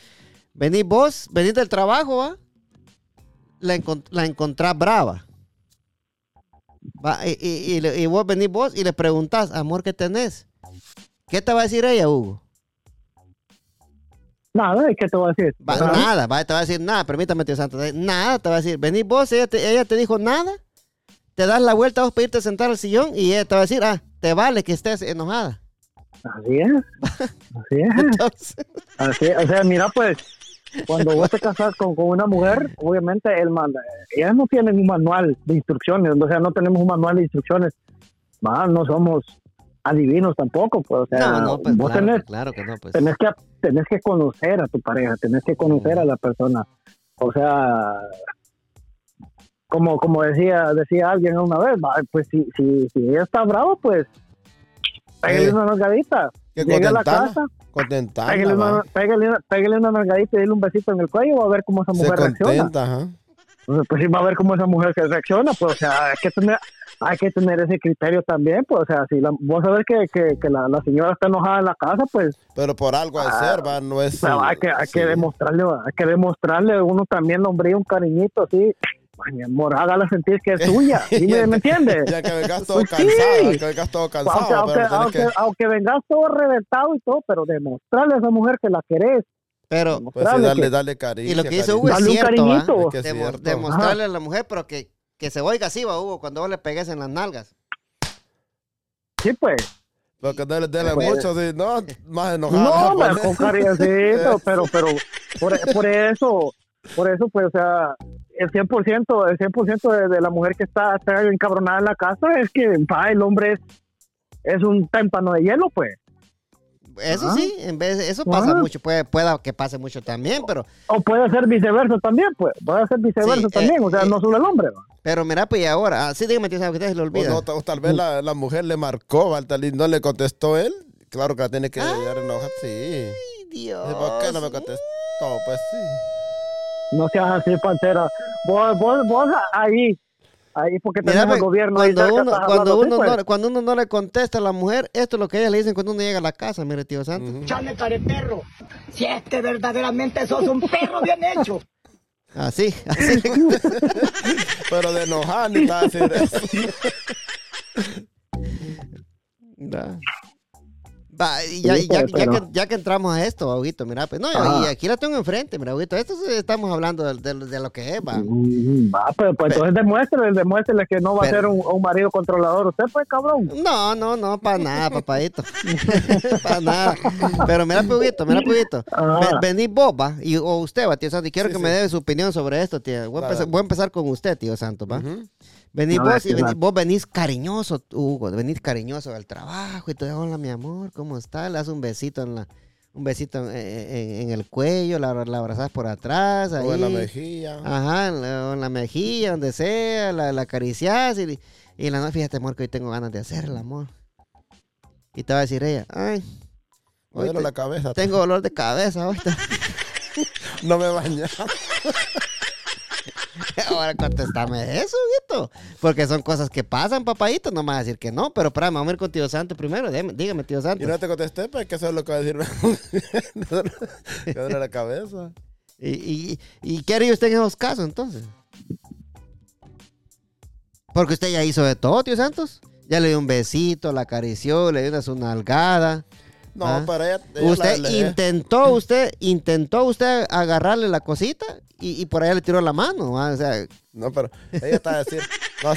venís vos venís del trabajo va la, encon- la encontrás brava. Va, y, y, y vos venís vos y le preguntás amor qué tenés qué te va a decir ella Hugo nada, ¿y qué te voy a decir? Va, nada, va, te va a decir nada, permítame, tío Santos. eh, Nada, te va a decir, venís vos, ella te, ella te dijo nada, te das la vuelta vos para irte a sentar al sillón y ella te va a decir, ah, te vale que estés enojada. Así es, así es. Entonces, Así, o sea, mira, pues, cuando vos te casas con, con una mujer, obviamente él manda, ellas no tienen un manual de instrucciones, o sea, no tenemos un manual de instrucciones, Va, no somos adivinos tampoco, pues, o sea, no, no, pues vos claro, tenés, que- claro que no, pues. tenés, que, tenés que conocer a tu pareja, tenés que conocer a la persona, o sea, como como decía decía alguien una vez, pues si, si, si ella está brava, pues, pégale Eh, una nalgadita, que llegue a la casa, Pégale una, pégale, pégale una nalgadita y dile un besito en el cuello, va a ver cómo esa Se mujer reacciona. contenta, ajá. Entonces, Pues sí, va a ver cómo esa mujer se reacciona, pues, o sea, hay que tener, hay que tener ese criterio también, pues, o sea, si la, vos sabés que, que, que la, la señora está enojada en la casa, pues, Pero por algo de Ah, ser, va, no es. o sea, hay que, hay sí. que demostrarle, hay que demostrarle a uno también hombre un cariñito así, mi amor, hágala sentir que es suya, ¿sí me, ¿me entiendes? Ya que vengas todo Pues sí. cansado, que vengas todo cansado, aunque, aunque, pero aunque, que. aunque vengas todo reventado y todo, pero demostrarle a esa mujer que la querés Pero, Pues sí, darle, que- darle cariño. y lo que dice Hugo es cierto, cariñito. Es que es Demo- cierto. demostrarle a la mujer, pero que, que se oiga así, va, Hugo, cuando vos le pegues en las nalgas. Sí, pues. Porque dele, dele Pues- mucho, sí, no, más enojado. No, hombre, pone. con cariñosito, pero, pero por, por eso, por eso, pues, o sea, el 100%, el 100% de, de la mujer que está, está encabronada en la casa es que, pa, el hombre es, es un témpano de hielo, pues. Eso sí, en vez de- eso pasa mucho, puede, pueda que pase mucho también, pero, O puede ser viceversa también, pues. Puede ser viceversa Sí, eh, también, o sea, eh, no solo el hombre, pero mira, pues y ahora, ah, sí, dígame, que se le O, olvida. no, tal- tal vez la, la mujer le marcó, ¿va? tal vez no le contestó él. Claro que la tiene que llegar enojada, sí. Ay, Dios. ¿Por qué no me contestó? Pues sí. No seas así, pantera. Vos, vos, vos ahí, ahí, porque Mira, tenés pues, el gobierno cuando uno, cuando, así, uno pues. no, cuando uno no le contesta a la mujer, esto es lo que ellas le dicen cuando uno llega a la casa, mire, tío Santos. Ujú. Chale, care perro. Si es que verdaderamente sos un perro bien hecho. Así, así. Pero de enojar ni nada decir eso. Da. Va, y ya, Sí, ya, pues, ya pero- que, ya que entramos a esto, Auguito, mira, pues no, y aquí la tengo enfrente, mira, Auguito, esto sí estamos hablando de, de- de lo que es, va. Mm, Va, pues, pues entonces demuéstrele, demuéstrele que no va Pero- a ser un, un marido controlador. Usted, pues, cabrón. No, no, no, para nada, papadito. para nada. Pero mira, Puguito, mira, Puguito. Ajá. Ve- Venís vos, va, y, o usted, va, tío Santo, y quiero Sí, que sí. me dé su opinión sobre esto, tío. Voy a, empezar, dale. voy a empezar con usted, tío Santo, va. Venís vos y ¿qué venís- vos venís cariñoso, Hugo, venís cariñoso del trabajo y todo, hola mi amor, ¿cómo está? Le das un besito en la, un besito en, en- en el cuello, la, la abrazás por atrás, ahí. O en la mejilla. Ajá, en la, en la mejilla, donde sea, la, la acariciás y, y la no, fíjate amor que hoy tengo ganas de hacer el amor. Y te va a decir ella, ay, hoy te- la cabeza. tengo dolor de cabeza ahorita. No me baña. Ahora contéstame eso, Guito. Porque son cosas que pasan, papadito. No me vas a decir que no. Pero espérame, vamos a ir con tío Santo primero. Dígame, tío Santo. Y no te contesté, pues que eso es lo que va a duele- me duele la cabeza. ¿Y, y, y qué haría usted en esos casos entonces? Porque usted ya hizo de todo, tío Santos. Ya le dio un besito, la acarició, le dio una su nalgada. No, Ah. para ella. ella Usted la- la- intentó, usted intentó usted agarrarle la cosita y, y por allá le tiró la mano. ¿va? O sea, No, pero ella está a decir, no,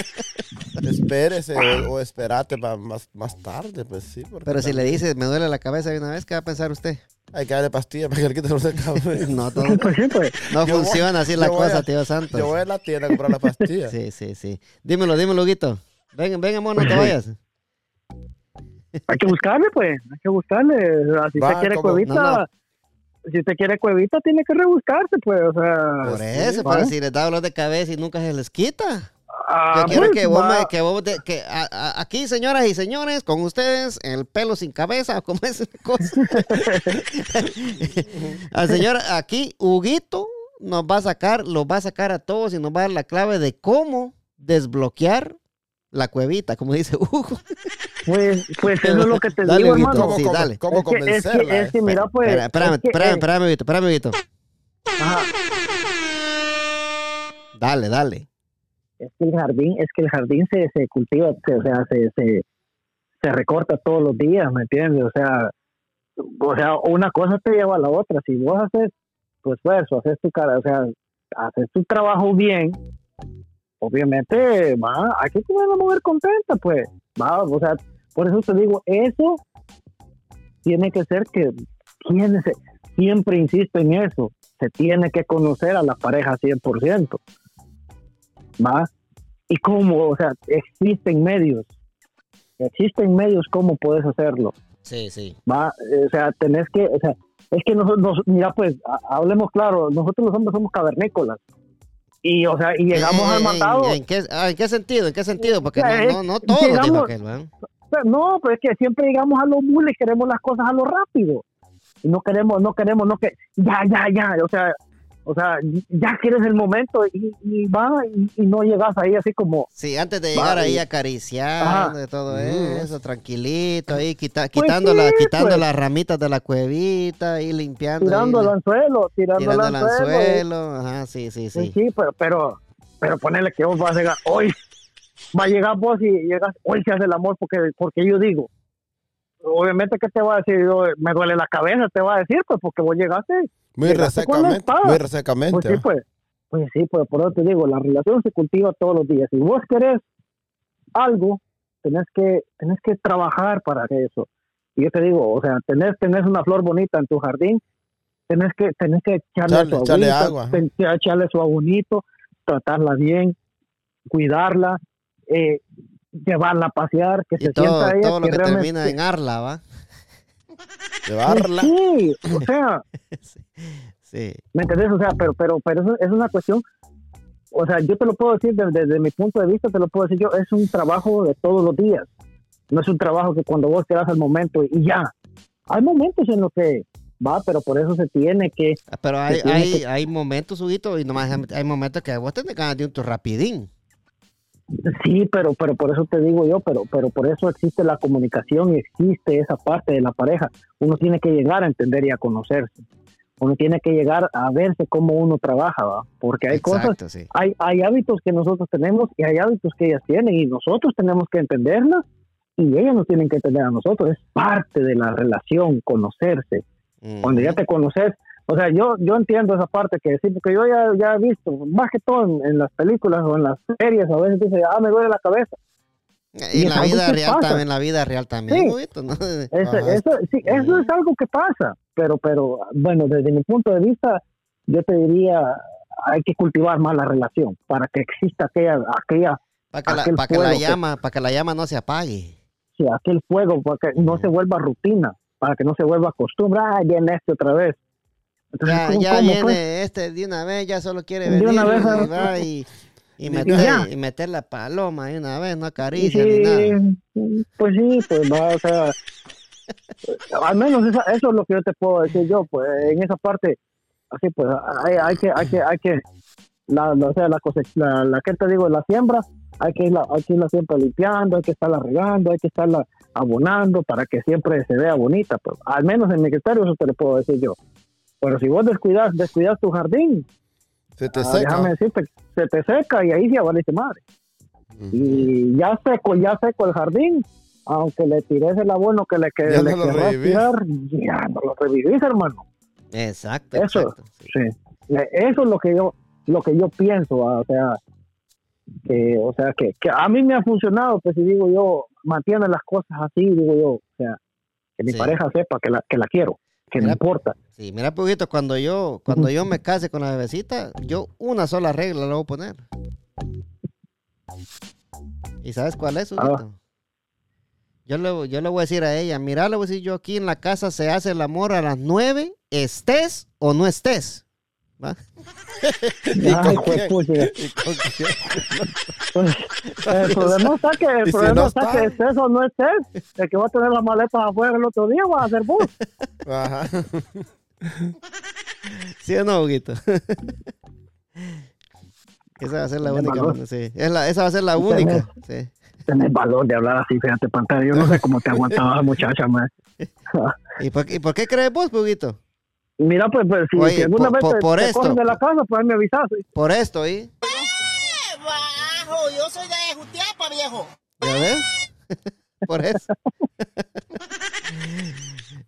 espérese o, o espérate para más, más tarde, pues sí. porque pero si le también dice, me duele la cabeza de una vez, ¿qué va a pensar usted? Hay que darle pastillas para que le quite los cabeza. No, todo- Pues pues. no Yo voy- funciona así la cosa, a- tío Santos. Yo voy a la tienda a comprar las pastillas. Sí, sí, sí. Dímelo, dímelo, Guito. Venga, venga, amor, no te vayas. Hay que buscarle, pues. Hay que buscarle. Sea, si Va, usted quiere ¿cómo? cuevita, No, no. Si usted quiere cuevita, tiene que rebuscarse, pues. O sea. Por eso, sí, pero ¿va? si les da dolor de cabeza y nunca se les quita. ah, Yo quiero pues, que vos, me, que vos, de- que a- a- aquí, señoras y señores, con ustedes, el pelo sin cabeza, como es la cosa. Al señor, aquí, Huguito nos va a sacar, los va a sacar a todos y nos va a dar la clave de cómo desbloquear la cuevita, como dice Hugo. Pues, pues eso es lo que te Dale, digo, Huguito. hermano. ¿Cómo, Sí, cómo- dale. cómo es que, es que, convencerla? es que mira, pues. Espérame, es que, espérame, espérame, espérame, ajá, Dale, dale. es que el jardín, es que el jardín se, se cultiva, se- o sea, se, se, se recorta todos los días, ¿me entiendes? O sea, o sea, una cosa te lleva a la otra. Si vos haces tu esfuerzo, haces tu cara, o sea, haces tu trabajo bien, obviamente, va, hay que tener a la mujer contenta, pues, va, o sea, por eso te digo, eso tiene que ser que siempre insisto en eso, se tiene que conocer a la pareja 100%, va, y cómo, o sea, existen medios, existen medios cómo puedes hacerlo, Sí, sí. va, o sea, tenés que, o sea, es que nosotros, mira, pues, ha- hablemos claro, nosotros los hombres somos cavernícolas, y, o sea, y llegamos Eh, al ¿En, en qué, ah, ¿En qué sentido? ¿En qué sentido? Porque no, Eh, no, no todos llegamos- aquel, ¿verdad? Pero no, pues es que siempre llegamos a lo mule, queremos las cosas a lo rápido. Y no queremos, no queremos, no que ya, ya, ya, o sea, o sea, ya quieres el momento y, y va y, y no llegas ahí así como, Sí, antes de llegar ahí Ajá. de todo Mm. eso, tranquilito, ahí quita- Pues quitando, sí, la- quitando pues. las ramitas de la cuevita y limpiando. tirando el anzuelo, tirando, tirando el el anzuelo. anzuelo. Ajá, sí, sí, Pues sí. sí, pero, pero, pero ponele que vos vas a llegar hoy, va a llegar vos y llegas, hoy se hace el amor porque, porque yo digo, obviamente, ¿qué te va a decir? Yo, me duele la cabeza, te va a decir, pues, porque vos llegaste. Muy llegaste resecamente. Muy resecamente. Pues sí, pues. Pues sí, pues por eso te digo, la relación se cultiva todos los días. Si vos querés algo, tenés que, tenés que trabajar para eso. Y yo te digo, o sea, tenés, tenés una flor bonita en tu jardín, tenés que, tenés que echarle, Echarle- su echarle agüita, agua. ten- echarle su abonito, tratarla bien, cuidarla, eh, llevarla a pasear, que Y se todo, sienta ella todo lo que que realmente- termina en Arla, ¿va? Llevarla. Sí, o sea, Sí. ¿Me entendés? O sea, pero, pero, pero eso es una cuestión, o sea, yo te lo puedo decir desde, desde mi punto de vista, te lo puedo decir yo, es un trabajo de todos los días. No es un trabajo que cuando vos quedas al momento y ya. Hay momentos en los que va, pero por eso se tiene que, Ah, Pero hay, hay, que- hay momentos, Huguito, y nomás hay- hay momentos que vos tenés ganas de un tu rapidín. Sí, pero, pero por eso te digo yo, pero, pero por eso existe la comunicación y existe esa parte de la pareja. Uno tiene que llegar a entender y a conocerse. Uno tiene que llegar a verse cómo uno trabaja, ¿va? Porque hay cosas sí. hay, hay hábitos que nosotros tenemos y hay hábitos que ellas tienen y nosotros tenemos que entenderlas y ellas nos tienen que entender a nosotros. Es parte de la relación, conocerse. Cuando ya te conoces, o sea, yo yo entiendo esa parte que sí, porque yo ya, ya he visto, más que todo en, en las películas o en las series, a veces dice, ah, me duele la cabeza. Y y en la vida real pasa. también, en la vida real también, Sí. ¿no? Eso, eso, sí, eso es algo que pasa, pero, pero bueno, desde mi punto de vista, yo te diría, hay que cultivar más la relación para que exista aquella, aquella Para que, la, para que la fuego que- llama, para que la llama no se apague. sí, aquel fuego para que no se vuelva rutina, para que no se vuelva costumbre, ah, viene este otra vez. Entonces, Ya, ¿cómo- ya cómo, viene pues? este de una vez, ya solo quiere venir una vez, y, ah. va y, y meter, y meter la paloma de una vez, no acaricia ni nada. pues sí, pues va, o sea, al menos esa- eso es lo que yo te puedo decir yo, pues en esa parte, así pues hay, hay que, hay que, hay que, la, la- o sea, la cosecha, la, la que te digo, la siembra, hay que irla, hay que irla siempre limpiando, hay que estarla regando, hay que estarla abonando para que siempre se vea bonita, pues al menos en mi criterio eso te lo puedo decir yo. Pero si vos descuidas, descuidas tu jardín, Se te ah, seca. déjame decirte, se te seca y ahí ya valiste madre. Y ya seco, ya seco el jardín, aunque le tires el abono que le, que Ya le no lo tirar, ya no lo revivís, hermano. Exacto, Eso. exacto. sí. Sí. Eso es lo que yo, lo que yo pienso, ah, o sea, que, o sea, que, que a mí me ha funcionado, pues si digo yo, mantiene las cosas así, digo yo, o sea, que mi Sí. pareja sepa que la, que la quiero, que me Mira, importa. Sí, mira, Puguito, cuando yo, cuando yo me case con la bebecita, yo una sola regla le voy a poner. ¿Y sabes cuál es, Huguito? Yo le, yo le voy a decir a ella, mira, le voy a decir yo aquí en la casa se hace el amor a las nueve, estés o no estés. ¿Va? Ay, con pues. ¿Y con? Pues, el problema está que, el Y si problema está está? que estés o no estés, el que va a tener las maletas afuera el otro día va a ser vos. Ajá. ¿Sí o no, Huguito? esa va a ser la única. valor. sí. Es la- esa va a ser la única. Sí. Tenés valor de hablar así, fíjate, pantalla. Yo no sé cómo te aguantaba muchacha, man. ¿Y, por, ¿Y por qué crees vos, Puguito? Mira, pues, pues si, Oye, si alguna por- vez por- te, por te esto. cogen de la casa, pues me avisas. Por esto, ¿y? Bajo, yo soy de Jutiapa, viejo. ¿Ya ves? Por eso.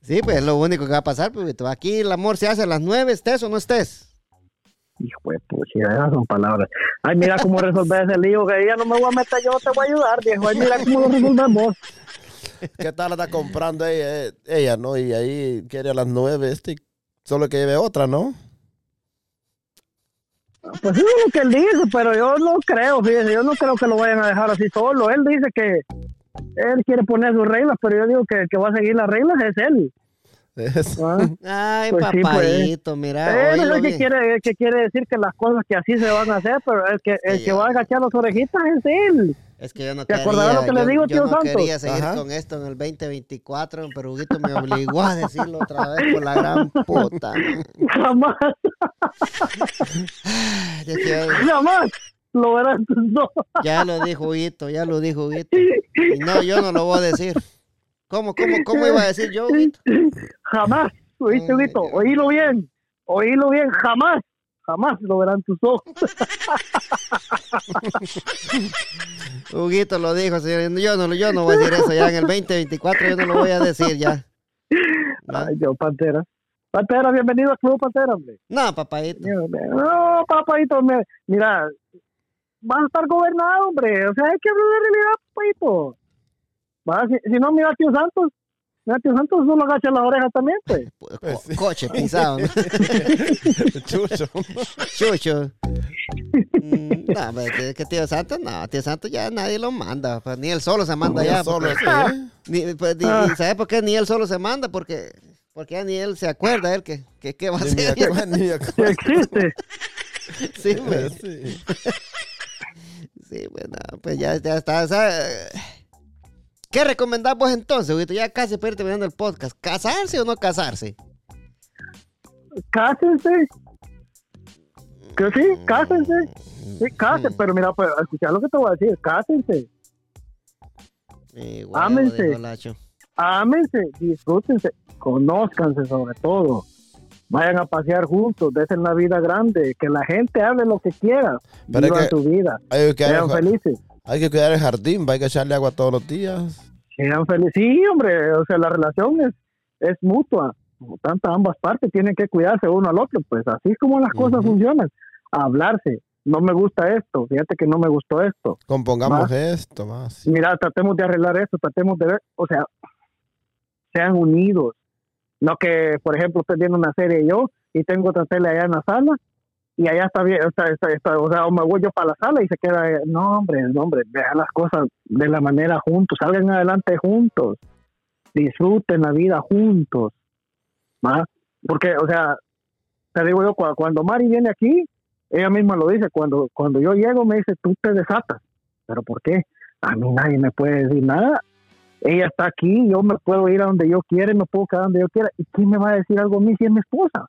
Sí, pues es lo único que va a pasar, Puguito. Aquí el amor se hace a las nueve, estés o no estés. Hijo de pucha, esas son palabras. Ay, mira cómo resolver ese lío, que ya no me voy a meter, yo te voy a ayudar, viejo. Ay, mira cómo lo resolvemos. ¿Qué tal anda comprando ella, eh, ella, no? Y ahí quiere a las nueve, este, solo que lleve otra, ¿no? Pues eso es lo que él dice, pero yo no creo, fíjese, yo no creo que lo vayan a dejar así solo. Él dice que él quiere poner sus reglas, pero yo digo que el que va a seguir las reglas es él. Eso. ¿ah? Ay, Pues sí, pues. papadito, mira. Él es el que quiere, que quiere decir que las cosas que así se van a hacer, pero el que, el Sí, que va a agachar las orejitas es él. Es que yo no ¿Te quería, acordarás lo que le yo, digo, yo tío no Santos? quería seguir Ajá. con esto en el 2024, pero Huguito me obligó a decirlo otra vez por la gran puta. Jamás, es jamás lo verás tus ojos. ya lo dijo Huguito, ya lo dijo Huguito. Y no, yo no lo voy a decir. ¿Cómo, cómo, cómo iba a decir yo, Huguito? Jamás, oíste, Vito, Dios. oílo bien, oílo bien, jamás, jamás lo verán tus ojos. Huguito lo dijo, señor. Yo no, yo no voy a decir eso ya en el 2024, yo no lo voy a decir ya. ¿No? Ay, yo, Pantera. Pantera, bienvenido al Club Pantera, hombre. No, papadito. No, papayito, me- mira, vas a estar gobernado, hombre. O sea, hay que hablar de realidad. Va, si, si no, mira a Tío Santos. Mira a Tío Santos, no lo agacha las orejas también, pues. Co- Pues sí. Coche pisado. ¿no? Chucho. Chucho. Mm, no, pero que- que tío Santos, no, tío Santos ya nadie lo manda. pues, ni él solo se manda ya. solo, porque- sí. ni, pues, ni- Ah. ni- ¿Sabe por qué ni él solo se manda? Porque, porque ya ni él se acuerda él que, que, que va a Ni acuerdo, ni acuerdo. existe. Sí, pues. Sí. Sí, pues no, pues ya, ya está. ¿sabe? ¿Qué recomendamos entonces, Huguito? Ya casi para ir terminando el podcast. ¿Casarse o no casarse? Cásense. Que sí, cásense. Sí, cásense. Mm, Pero mira, pues, escucha lo que te voy a decir. Cásense. eh, huevo, ámense. Ámense, disfrútense, conózcanse sobre todo. Vayan a pasear juntos, desen la vida grande, que la gente hable lo que quiera, Pero vivan que- su vida, Hay que, sean felices, hay que cuidar el jardín, hay que echarle agua todos los días. sean felices. Sí, hombre, o sea, la relación es, es mutua, tanto ambas partes tienen que cuidarse uno al otro, pues así es como las cosas Ujú. funcionan, hablarse, no me gusta esto, fíjate que no me gustó esto, Compongamos Va. esto más. mira, tratemos de arreglar esto, tratemos de ver, o sea, sean unidos. No que, por ejemplo, estoy viendo una serie yo y tengo otra tele allá en la sala y allá está bien, está, o sea, o me voy yo para la sala y se queda, no, hombre, vean las cosas de la manera juntos, salgan adelante juntos, disfruten la vida juntos, ¿va? Porque, o sea, te digo yo, cua- cuando Mari viene aquí, ella misma lo dice, cuando, cuando yo llego me dice, tú te desatas, ¿pero por qué? A mí nadie me puede decir nada. Ella está aquí, yo me puedo ir a donde yo quiera, me puedo quedar donde yo quiera. ¿Y quién me va a decir algo a mí si es mi esposa?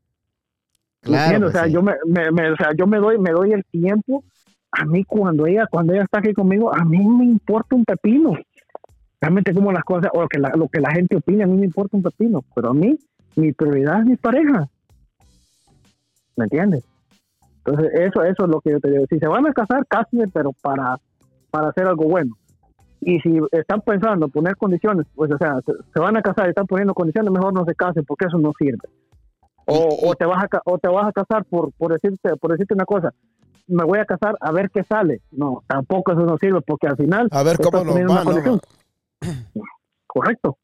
¿Me Claro, pues, o sea, sí. yo me, me- me- o sea, yo me doy, me doy el tiempo. A mí cuando ella, cuando ella está aquí conmigo, a mí me importa un pepino. Realmente como las cosas, o que la- lo que la gente opina, a mí me importa un pepino. Pero a mí, mi prioridad es mi pareja. ¿Me entiendes? Entonces, eso, eso es lo que yo te digo. Si se van a casar, cásense, pero para, para hacer algo bueno. Y si están pensando poner condiciones, pues, o sea, se, se van a casar y están poniendo condiciones, mejor no se casen porque eso no sirve. O, o te vas a o te vas a casar por por decirte por decirte una cosa, me voy a casar a ver qué sale. No, tampoco eso no sirve porque al final A ver cómo nos va, ¿no? Correcto.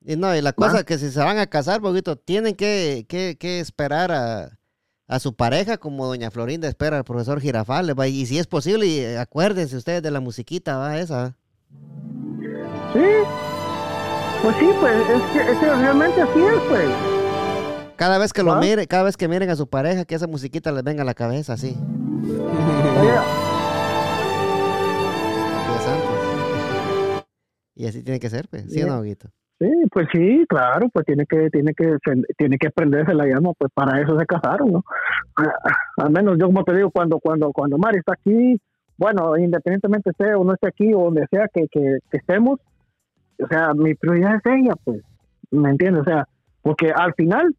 Y no, y la cosa es que si se van a casar, poquito, tienen que, que, que esperar a, a su pareja como doña Florinda espera al profesor Girafales, va, y si es posible, y, acuérdense ustedes de la musiquita, va, esa. Sí. Pues sí, pues es que, es que realmente así es, pues. Cada vez que lo ¿Ah? mire, cada vez que miren a su pareja, que esa musiquita les venga a la cabeza, así. Y así tiene que ser, pues, ¿sí o no? Sí, pues sí, claro, pues tiene que tiene que tiene que prenderse la llama, pues para eso se casaron, ¿no? Al menos yo como te digo cuando cuando cuando Mari está aquí, bueno, independientemente esté o no esté aquí o donde sea que, que, que estemos, o sea, mi prioridad es ella, pues, ¿me entiendes? O sea, porque al final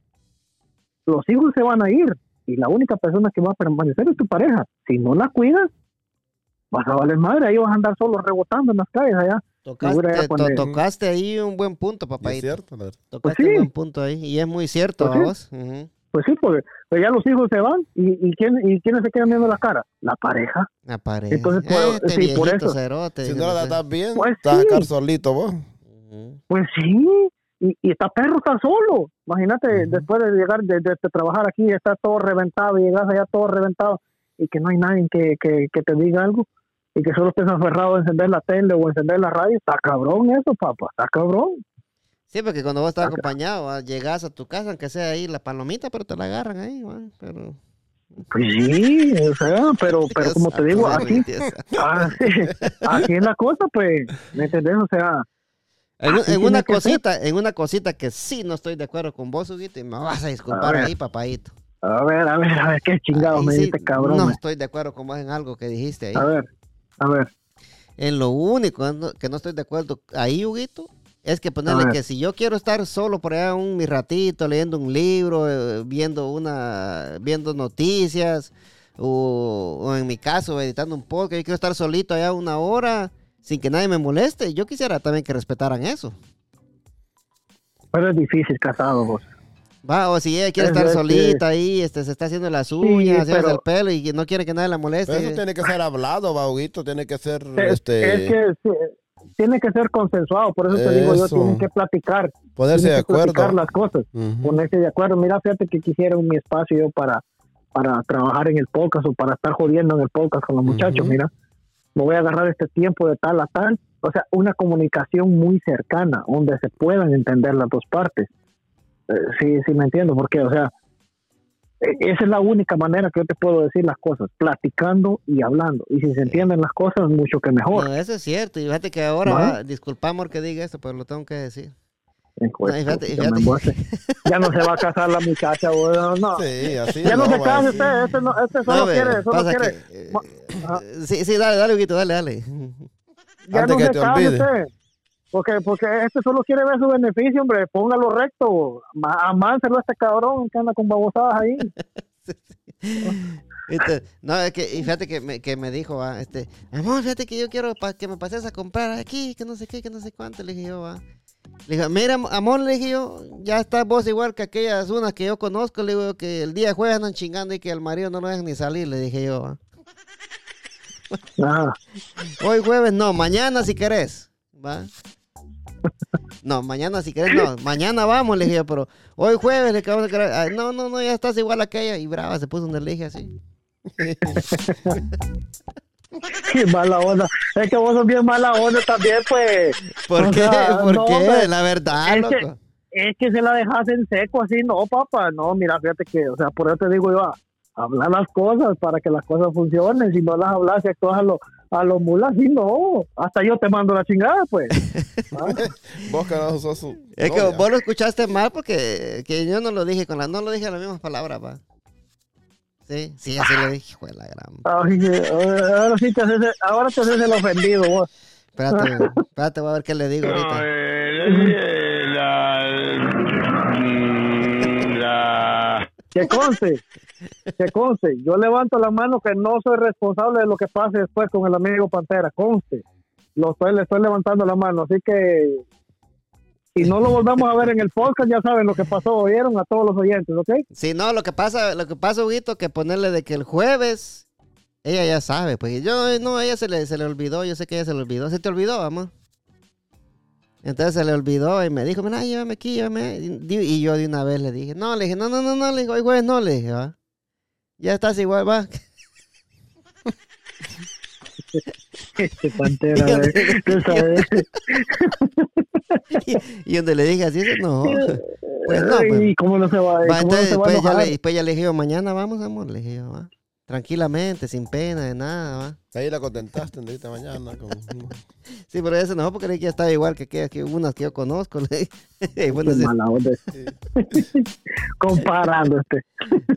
los hijos se van a ir y la única persona que va a permanecer es tu pareja. Si no la cuidas, vas a valer madre, ahí vas a andar solo rebotando en las calles allá. Tocaste, to- tocaste ahí un buen punto, Y es papá. cierto, la verdad. Tocaste sí. un buen punto ahí. Y es muy cierto, Pues sí. vos. Ujú. Pues sí, porque pues ya los hijos se van y, y, quién, y quiénes se quedan viendo la cara, la pareja. La pareja. Entonces, por- Este sí, por eso. cerote, Si no la tratas bien, Pues sí. quedar solito vos. Pues sí, y, y está perro, está solo. Imagínate, después de llegar, de, de- de trabajar aquí, está todo reventado y llegas allá todo reventado y que no hay nadie que, que, que te diga algo y que solo estés aferrado a encender la tele o encender la radio. Está cabrón eso, papá, está cabrón. Sí, porque cuando vos estás Acá. acompañado, va, llegas a tu casa, aunque sea ahí la palomita, pero te la agarran ahí, va, pero... Pues sí, o sea, pero, pero como te digo, Dios santo. así, así es la cosa, pues, ¿me entendés? O sea, En, un- Así en una ser. cosita, en una cosita que sí no estoy de acuerdo con vos, Huguito, y me vas a disculpar A ahí, papadito. a ver, a ver, a ver, qué chingado Ahí me sí, cabrón. No estoy de acuerdo con vos en algo que dijiste ahí. A ver, a ver. En lo único que no estoy de acuerdo ahí, Huguito, Es que ponerle que si yo quiero estar solo por allá un mi ratito leyendo un libro, eh, viendo una, viendo noticias, o, o en mi caso editando un podcast, yo quiero estar solito allá una hora sin que nadie me moleste. Yo quisiera también que respetaran eso. Pero es difícil casado, vos. Va, o si ella quiere Es- estar es que- solita ahí, este, se está haciendo las uñas, haciéndose pero- el pelo y que no quiere que nadie la moleste. Pero eso tiene que ser hablado, Bauguito, tiene que ser, Es, este, es que sí, tiene que ser consensuado, por eso te digo yo, tienen que platicar. ponerse de que platicar acuerdo. las cosas, ponerse de acuerdo. Mira, fíjate que quisiera mi espacio yo para, para trabajar en el podcast o para estar jodiendo en el podcast con los muchachos, mira. Me voy a agarrar este tiempo de tal a tal. O sea, una comunicación muy cercana, donde se puedan entender las dos partes. Eh, sí, sí me entiendo, porque, o sea, esa es la única manera que yo te puedo decir las cosas, platicando y hablando. Y si se entienden las cosas, mucho que mejor. No, eso es cierto. Y fíjate que ahora, disculpa amor que diga esto, pero lo tengo que decir. No, fíjate- fíjate-. Ya no se va a casar la muchacha, güey, no. Sí, así Ya no, se sí. usted, este, no, este solo No, ve, quiere, solo quiere. que, eh, sí, sí, dale, dale, Huguito, dale, dale. Ya Antes no que se te olvide. usted. Porque, porque este solo quiere ver su beneficio, hombre. Póngalo recto. Amánselo a este cabrón que anda con babosadas ahí. No, es que, y fíjate que me, que me dijo, ah, este, amor, fíjate que yo quiero pa- que me pases a comprar aquí, que no sé qué, que no sé cuánto, le dije yo, va. Le dije, mira, am- amor, le dije yo, ya estás vos igual que aquellas unas que yo conozco, le digo que el día jueves andan chingando y que al marido no lo dejan ni salir, le dije yo, va. Ajá. Hoy jueves no, mañana si querés, va. No, mañana si querés, no, mañana vamos, le dije pero hoy jueves le acabamos de "Ay, no, no, no, ya estás igual a aquella, y brava, se puso donde le así. Qué mala onda. Es que vos sos bien mala onda también, pues. ¿Por O qué? sea, ¿Por no, qué? La verdad, Es que-. Es que se la dejas en seco así, no, papá. No, mira, fíjate que, o sea, por eso te digo yo, a- hablar las cosas para que las cosas funcionen. Si no las hablas y actúas a a los mulas, sí, no. Hasta yo te mando la chingada, pues. Ah, Vos no sos su Es que novia. vos lo escuchaste mal porque que yo no lo dije con la, no lo dije las mismas palabras, pa. Sí, sí, así lo dije, hijo de la gran. Que- ahora sí te haces, ahora te haces el ofendido, vos. Espérate, espérate, voy a ver qué le digo ahorita. eh, la, la, Que conste, que conste. Yo levanto la mano que no soy responsable de lo que pase después con el amigo Pantera, conste. Lo estoy, le estoy levantando la mano, así que si no lo volvemos a ver en el podcast, ya saben lo que pasó, oyeron a todos los oyentes, ¿ok? Sí, no, lo que pasa, lo que pasa, Huguito, que ponerle de que el jueves, ella ya sabe, pues yo, no, ella se le, se le olvidó, yo sé que ella se le olvidó, se te olvidó, amor. Entonces se le olvidó y me dijo, mira, llévame aquí, llévame. Y, yo de una vez le dije, no, le dije, no, no, no, no, le digo, hoy jueves no, le dije, va. Ya estás igual, va. Este Pantera, güey. Tú sabes. y, y donde le dije así, no. Pues no, pues. ¿Y cómo no se va, Va, cómo no entonces se va a después ya, enojar? le, después ya le dije yo, mañana vamos, amor, le dije yo, va. Tranquilamente, sin pena, de nada, va. Ahí la contentaste, dijiste mañana. Como... Sí, pero eso no, porque creí que ya estaba igual que, que, que unas que yo conozco. bueno, sí, mala onda. Comparando este.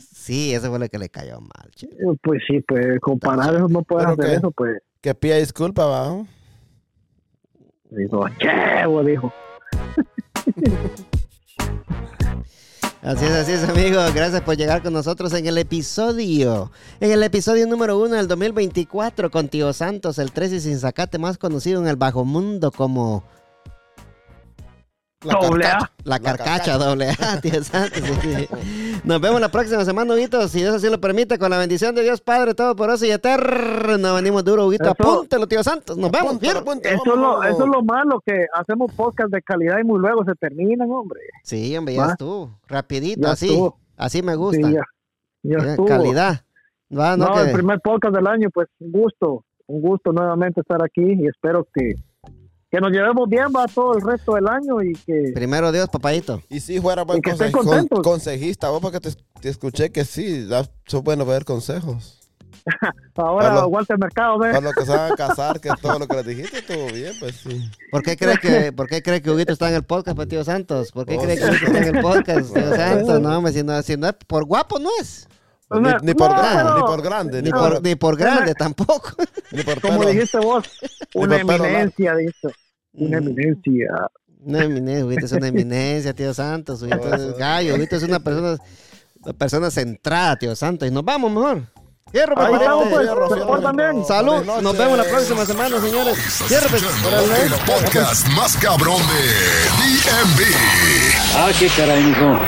sí, eso fue lo que le cayó mal, che. Pues sí, pues comparar eso no puedes hacer que- eso, pues. Que pida disculpa, va. Dijo, chevo, dijo. Así es, así es, amigos. Gracias por llegar con nosotros en el episodio. En el episodio número uno del 2024 con Tío Santos, el 13 sin sacate, más conocido en el bajo mundo como La Doble A. carcacha. La La carcacha doble A, tío Santos. sí, sí. Nos vemos la próxima semana, Huguito, si Dios así lo permite, con la bendición de Dios Padre Todopoderoso y Eterno. Venimos duro, Huguito. Eso- Apúntelo, tío Santos. Nos vemos. Apúntalo, ¿vieron? apúntalo, Eso es, lo, eso es lo malo, que hacemos podcast de calidad y muy luego se terminan, hombre. Sí, hombre, ya Va. estuvo. Rapidito, Ya así. estuvo. Así me gusta. Sí, ya, ya estuvo. Calidad. Va, no, No, que- el primer podcast del año, pues un gusto, un gusto nuevamente estar aquí y espero que, que nos llevemos bien, va todo el resto del año y que Primero Dios, papadito. Y si fuera buen conse- con- consejista, vos porque te, te escuché que sí, da- sos bueno ver consejos. ahora Pablo. Walter Mercado, ve. Para los que se van a casar, que todo lo que les dijiste estuvo bien, pues sí. ¿Por qué cree que, por qué cree que Huguito está en el podcast, pues, tío Santos? ¿Por qué Oh, cree que. Huguito está en el podcast, tío Santos? No, hombre, si no, si no es por guapo no es. Ni, No, ni por no, grande, pero- ni por grande, Ni ni, por, por, ni por grande tampoco. ni por Como dijiste vos, una eminencia, dice. Una Mm. eminencia. Una eminencia, Huguito es una eminencia, tío Santos. Huguito es gallo, Huguito es una persona, una persona centrada, tío Santos. Y nos vamos mejor. Cierro, Ahí estamos, pues. Portan bien. Salud, nos vemos la próxima semana, señores. Cierre, pues. El podcast más cabrón de DMV. Ah, qué caray, mijo.